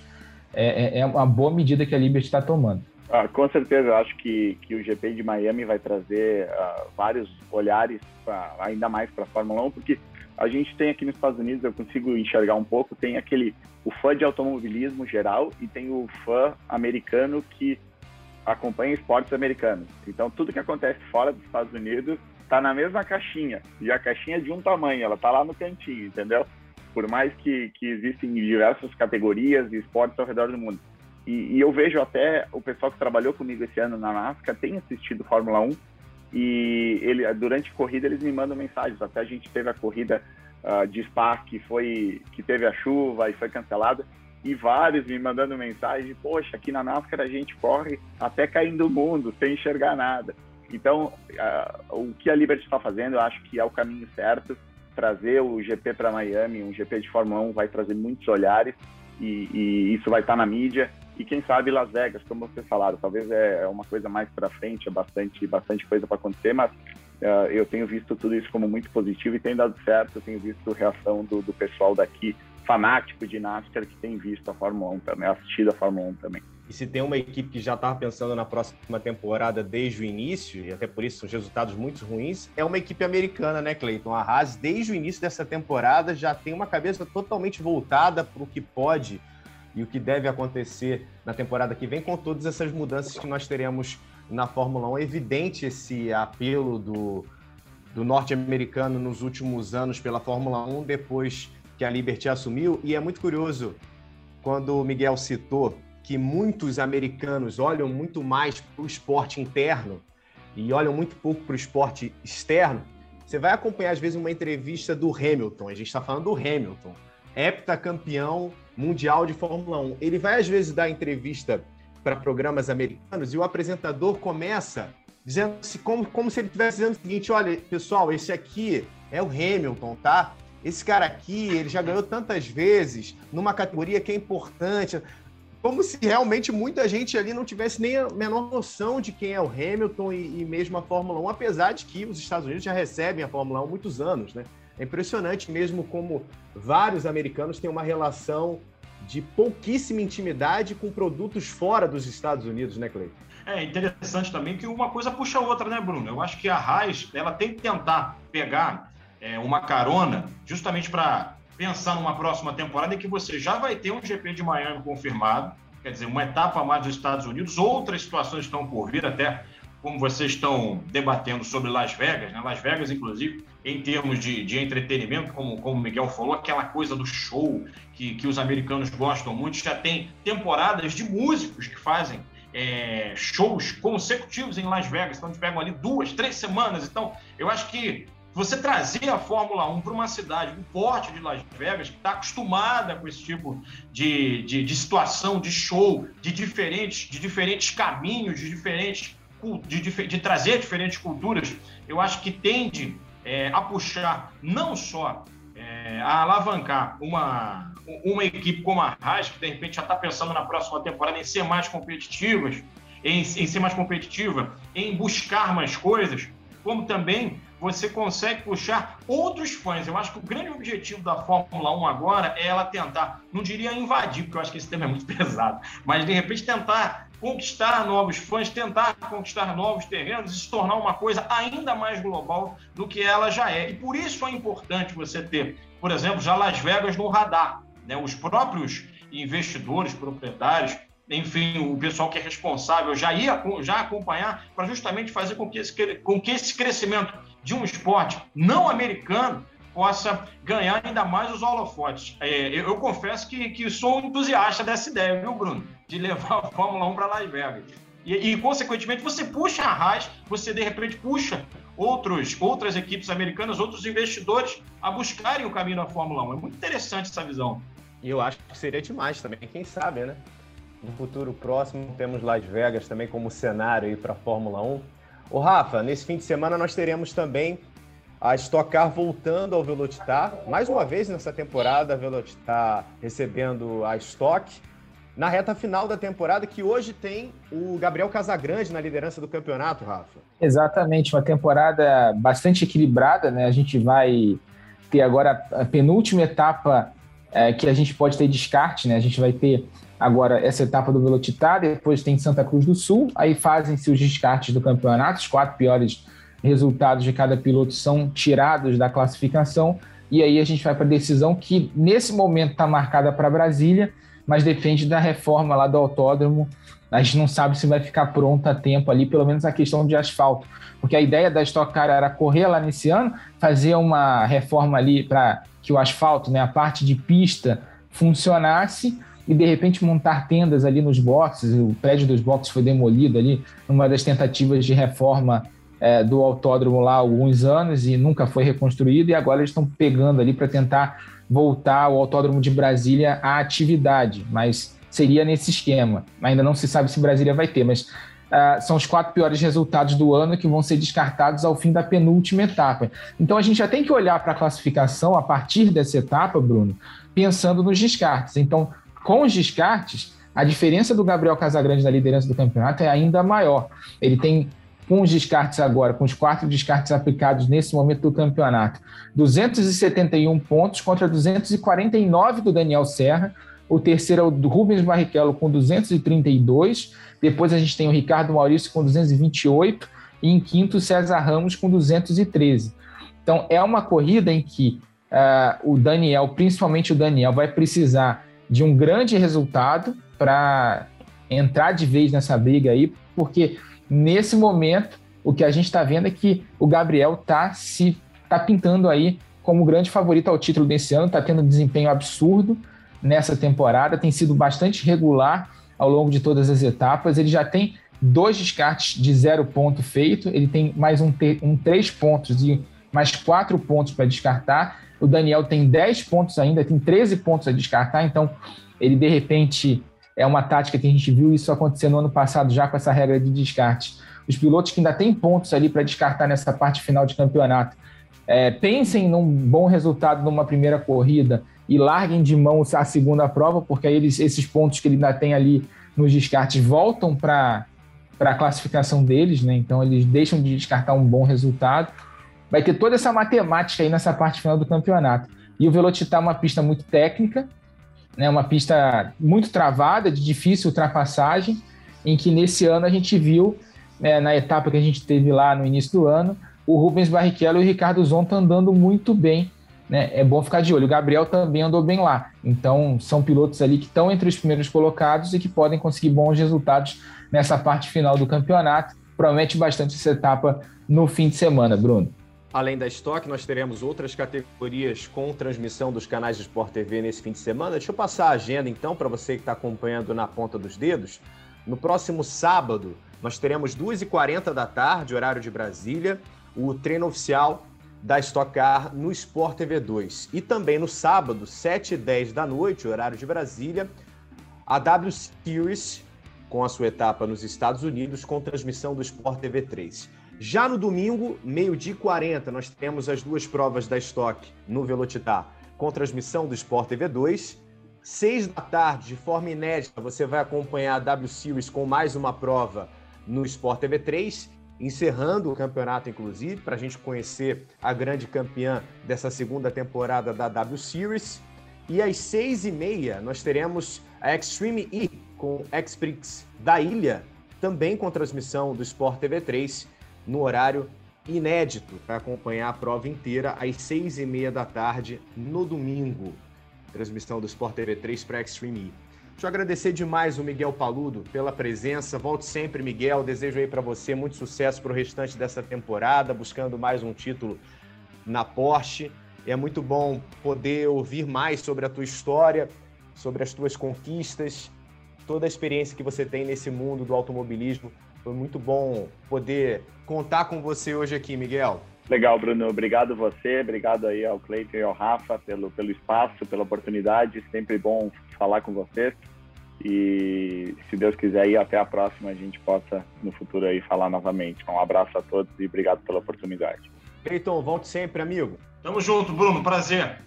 S2: É, é, é uma boa medida que a Liberty está tomando.
S4: Ah, com certeza, eu acho que, que o GP de Miami vai trazer uh, vários olhares, pra, ainda mais para a Fórmula 1, porque a gente tem aqui nos Estados Unidos, eu consigo enxergar um pouco, tem aquele o fã de automobilismo geral e tem o fã americano que acompanha esportes americanos. Então tudo que acontece fora dos Estados Unidos está na mesma caixinha e a caixinha é de um tamanho, ela está lá no cantinho, entendeu? Por mais que, que existem diversas categorias e esportes ao redor do mundo. E, e eu vejo até o pessoal que trabalhou comigo esse ano na NASCAR tem assistido Fórmula 1 e ele, durante a corrida eles me mandam mensagens. Até a gente teve a corrida uh, de Spa que foi que teve a chuva e foi cancelada e vários me mandando mensagem: poxa, aqui na NASCAR a gente corre até caindo o mundo sem enxergar nada. Então, uh, o que a Liberty está fazendo, eu acho que é o caminho certo. Trazer o GP para Miami, um GP de Fórmula 1, vai trazer muitos olhares e, e isso vai estar tá na mídia e quem sabe Las Vegas, como vocês falaram, talvez é, é uma coisa mais para frente, é bastante, bastante coisa para acontecer, mas uh, eu tenho visto tudo isso como muito positivo e tem dado certo, eu tenho visto reação do, do pessoal daqui, fanático de NASCAR, que tem visto a Fórmula 1 também, assistido a Fórmula 1 também.
S1: E se tem uma equipe que já estava pensando na próxima temporada desde o início, e até por isso os resultados muito ruins, é uma equipe americana, né, Cleiton? A Haas, desde o início dessa temporada, já tem uma cabeça totalmente voltada para o que pode e o que deve acontecer na temporada que vem, com todas essas mudanças que nós teremos na Fórmula 1. É evidente esse apelo do, do norte-americano nos últimos anos pela Fórmula 1, depois que a Liberty assumiu, e é muito curioso quando o Miguel citou que muitos americanos olham muito mais para o esporte interno e olham muito pouco para o esporte externo. Você vai acompanhar, às vezes, uma entrevista do Hamilton, a gente está falando do Hamilton, heptacampeão mundial de Fórmula 1. Ele vai, às vezes, dar entrevista para programas americanos e o apresentador começa dizendo -se como, como se ele estivesse dizendo o seguinte: olha, pessoal, esse aqui é o Hamilton, tá? Esse cara aqui, ele já ganhou tantas vezes numa categoria que é importante. Como se realmente muita gente ali não tivesse nem a menor noção de quem é o Hamilton e, e mesmo a Fórmula 1, apesar de que os Estados Unidos já recebem a Fórmula 1 há muitos anos, né? É impressionante mesmo como vários americanos têm uma relação de pouquíssima intimidade com produtos fora dos Estados Unidos, né, Cleiton?
S3: É interessante também que uma coisa puxa a outra, né, Bruno? Eu acho que a Raiz ela tem que tentar pegar é, uma carona justamente para pensar numa próxima temporada em que você já vai ter um GP de Miami confirmado, quer dizer, uma etapa mais dos Estados Unidos, outras situações estão por vir, até como vocês estão debatendo sobre Las Vegas, né? Las Vegas, inclusive, em termos de, de entretenimento, como, como o Miguel falou, aquela coisa do show que, que os americanos gostam muito, já tem temporadas de músicos que fazem é, shows consecutivos em Las Vegas, então eles pegam ali duas, três semanas. Então, eu acho que você trazer a Fórmula 1 para uma cidade do porte de Las Vegas, que está acostumada com esse tipo de, de, de, situação, de show, de diferentes, de diferentes caminhos, de diferentes de, de, de trazer diferentes culturas, eu acho que tende é, a puxar não só é, a alavancar uma, uma equipe como a Haas, que de repente já está pensando na próxima temporada em ser mais competitivas, em, em ser mais competitiva, em buscar mais coisas, como também você consegue puxar outros fãs. Eu acho que o grande objetivo da Fórmula 1 agora é ela tentar, não diria invadir, porque eu acho que esse tema é muito pesado, mas de repente tentar conquistar novos fãs, tentar conquistar novos terrenos e se tornar uma coisa ainda mais global do que ela já é. E por isso é importante você ter, por exemplo, já Las Vegas no radar. Né? Os próprios investidores, proprietários, enfim, o pessoal que é responsável já ia já acompanhar para justamente fazer com que, esse, com que esse crescimento de um esporte não americano possa ganhar ainda mais os holofotes. É, eu, eu, confesso que, que sou entusiasta dessa ideia, viu, Bruno? De levar a Fórmula 1 para Las Vegas. E, e, consequentemente, você puxa a Haas, você de repente puxa outros, outras equipes americanas, outros investidores a buscarem o caminho da Fórmula 1. É muito interessante essa visão.
S1: E eu acho que seria demais também, quem sabe, né? No futuro próximo, temos Las Vegas também como cenário para a Fórmula 1. O Rafa, nesse fim de semana nós teremos também a Stock Car voltando ao Velocitar. Mais uma vez nessa temporada, a Velocitar recebendo a Stock. Na reta final da temporada, que hoje tem o Gabriel Casagrande na liderança do campeonato, Rafa.
S2: Exatamente, uma temporada bastante equilibrada, né? A gente vai ter agora a penúltima etapa é, que a gente pode ter descarte, né? A gente vai ter agora essa etapa do Velocitar, depois tem Santa Cruz do Sul, aí fazem-se os descartes do campeonato, os quatro piores resultados de cada piloto são tirados da classificação, e aí a gente vai para a decisão que nesse momento está marcada para Brasília, mas depende da reforma lá do autódromo. A gente não sabe se vai ficar pronta a tempo ali, pelo menos a questão de asfalto. Porque a ideia da Stock Car era correr lá nesse ano, fazer uma reforma ali para que o asfalto, né, a parte de pista, funcionasse e de repente montar tendas ali nos boxes. O prédio dos boxes foi demolido ali numa das tentativas de reforma é, do autódromo lá há alguns anos e nunca foi reconstruído, e agora eles estão pegando ali para tentar voltar o autódromo de Brasília à atividade, mas seria nesse esquema. Ainda não se sabe se Brasília vai ter, mas uh, são os quatro piores resultados do ano que vão ser descartados ao fim da penúltima etapa. Então a gente já tem que olhar para a classificação a partir dessa etapa, Bruno, pensando nos descartes. Então, com os descartes, a diferença do Gabriel Casagrande na liderança do campeonato é ainda maior. Ele tem com os descartes agora, com os quatro descartes aplicados nesse momento do campeonato, 271 pontos contra 249 do Daniel Serra. O terceiro é o Rubens Barrichello com 232. Depois a gente tem o Ricardo Maurício com 228. E em quinto, César Ramos com 213. Então é uma corrida em que uh, o Daniel, principalmente o Daniel, vai precisar de um grande resultado para entrar de vez nessa briga aí, porque Nesse momento, o que a gente está vendo é que o Gabriel está se tá pintando aí como grande favorito ao título desse ano, está tendo um desempenho absurdo nessa temporada, tem sido bastante regular ao longo de todas as etapas. Ele já tem dois descartes de zero ponto feito, ele tem mais um, um três pontos e mais quatro pontos para descartar. O Daniel tem 10 pontos ainda, tem 13 pontos a descartar, então ele de repente é uma tática que a gente viu isso acontecer no ano passado já com essa regra de descarte. Os pilotos que ainda têm pontos ali para descartar nessa parte final de campeonato, é, pensem num bom resultado numa primeira corrida e larguem de mão a segunda prova, porque aí eles, esses pontos que ele ainda tem ali nos descartes voltam para a classificação deles, né? Então eles deixam de descartar um bom resultado. Vai ter toda essa matemática aí nessa parte final do campeonato. E o Velocitar é uma pista muito técnica, né, uma pista muito travada, de difícil ultrapassagem, em que nesse ano a gente viu, né, na etapa que a gente teve lá no início do ano, o Rubens Barrichello e o Ricardo Zonta andando muito bem. Né? É bom ficar de olho. O Gabriel também andou bem lá. Então, são pilotos ali que estão entre os primeiros colocados e que podem conseguir bons resultados nessa parte final do campeonato. Promete bastante essa etapa no fim de semana, Bruno.
S1: Além da Stock, nós teremos outras categorias com transmissão dos canais de Sport TV nesse fim de semana. Deixa eu passar a agenda então para você que está acompanhando na ponta dos dedos. No próximo sábado, nós teremos 2h40 da tarde, horário de Brasília, o treino oficial da Stock Car no Sport TV 2. E também no sábado, 7h10 da noite, horário de Brasília, a W Series com a sua etapa nos Estados Unidos com transmissão do Sport TV 3. Já no domingo, meio-dia e 40, nós temos as duas provas da Stock no Velocitar, com transmissão do Sport TV 2. Seis da tarde, de forma inédita, você vai acompanhar a W Series com mais uma prova no Sport TV 3, encerrando o campeonato, inclusive, para a gente conhecer a grande campeã dessa segunda temporada da W Series. E às seis e meia, nós teremos a Extreme E com X-Prix da Ilha, também com transmissão do Sport TV 3 no horário inédito para acompanhar a prova inteira às seis e meia da tarde no domingo. transmissão do Sport TV 3 para Extreme. Deixa eu agradecer demais o Miguel Paludo pela presença. Volte sempre, Miguel. Desejo aí para você muito sucesso para o restante dessa temporada, buscando mais um título na Porsche. É muito bom poder ouvir mais sobre a tua história, sobre as tuas conquistas, toda a experiência que você tem nesse mundo do automobilismo. Foi muito bom poder contar com você hoje aqui, Miguel.
S4: Legal, Bruno. Obrigado você, obrigado aí ao Cleiton e ao Rafa pelo, pelo espaço, pela oportunidade. Sempre bom falar com vocês. E se Deus quiser aí até a próxima a gente possa no futuro aí falar novamente. Um abraço a todos e obrigado pela oportunidade.
S1: Cleiton, volte sempre, amigo.
S3: Tamo junto, Bruno. Prazer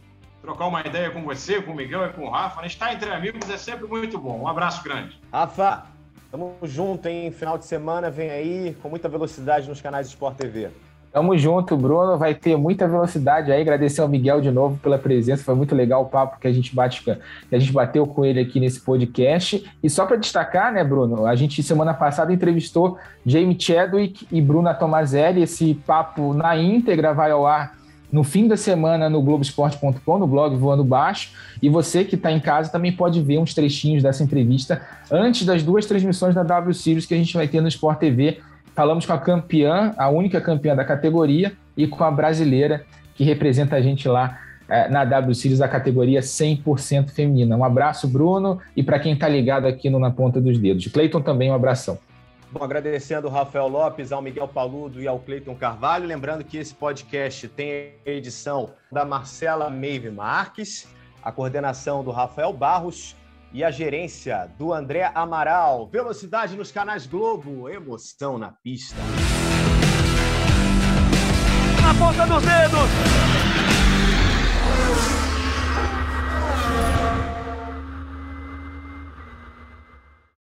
S3: trocar uma ideia com você, com o Miguel e com o Rafa. Estar entre amigos é sempre muito bom. Um abraço grande.
S1: Rafa, tamo junto, hein? Final de semana vem aí com muita velocidade nos canais de Sport TV.
S2: Tamo junto, Bruno. Vai ter muita velocidade aí. Agradecer ao Miguel de novo pela presença. Foi muito legal o papo que a gente bate, que a gente bateu com ele aqui nesse podcast. E só para destacar, né, Bruno? A gente semana passada entrevistou Jamie Chadwick e Bruna Tomazelli. Esse papo na íntegra vai ao ar no fim da semana no Globoesporte.com, no blog Voando Baixo. E você que está em casa também pode ver uns trechinhos dessa entrevista antes das duas transmissões da W Series que a gente vai ter no Sport TV. Falamos com a campeã, a única campeã da categoria, e com a brasileira que representa a gente lá é, na W Series da categoria 100% feminina. Um abraço, Bruno, e para quem está ligado aqui no Na Ponta dos Dedos. Cleiton também, um abração.
S1: Bom, agradecendo ao Rafael Lopes, ao Miguel Paludo e ao Cleiton Carvalho. Lembrando que esse podcast tem a edição da Marcela Meive Marques, a coordenação do Rafael Barros e a gerência do André Amaral. Velocidade nos canais Globo, emoção na pista.
S5: Na ponta dos dedos!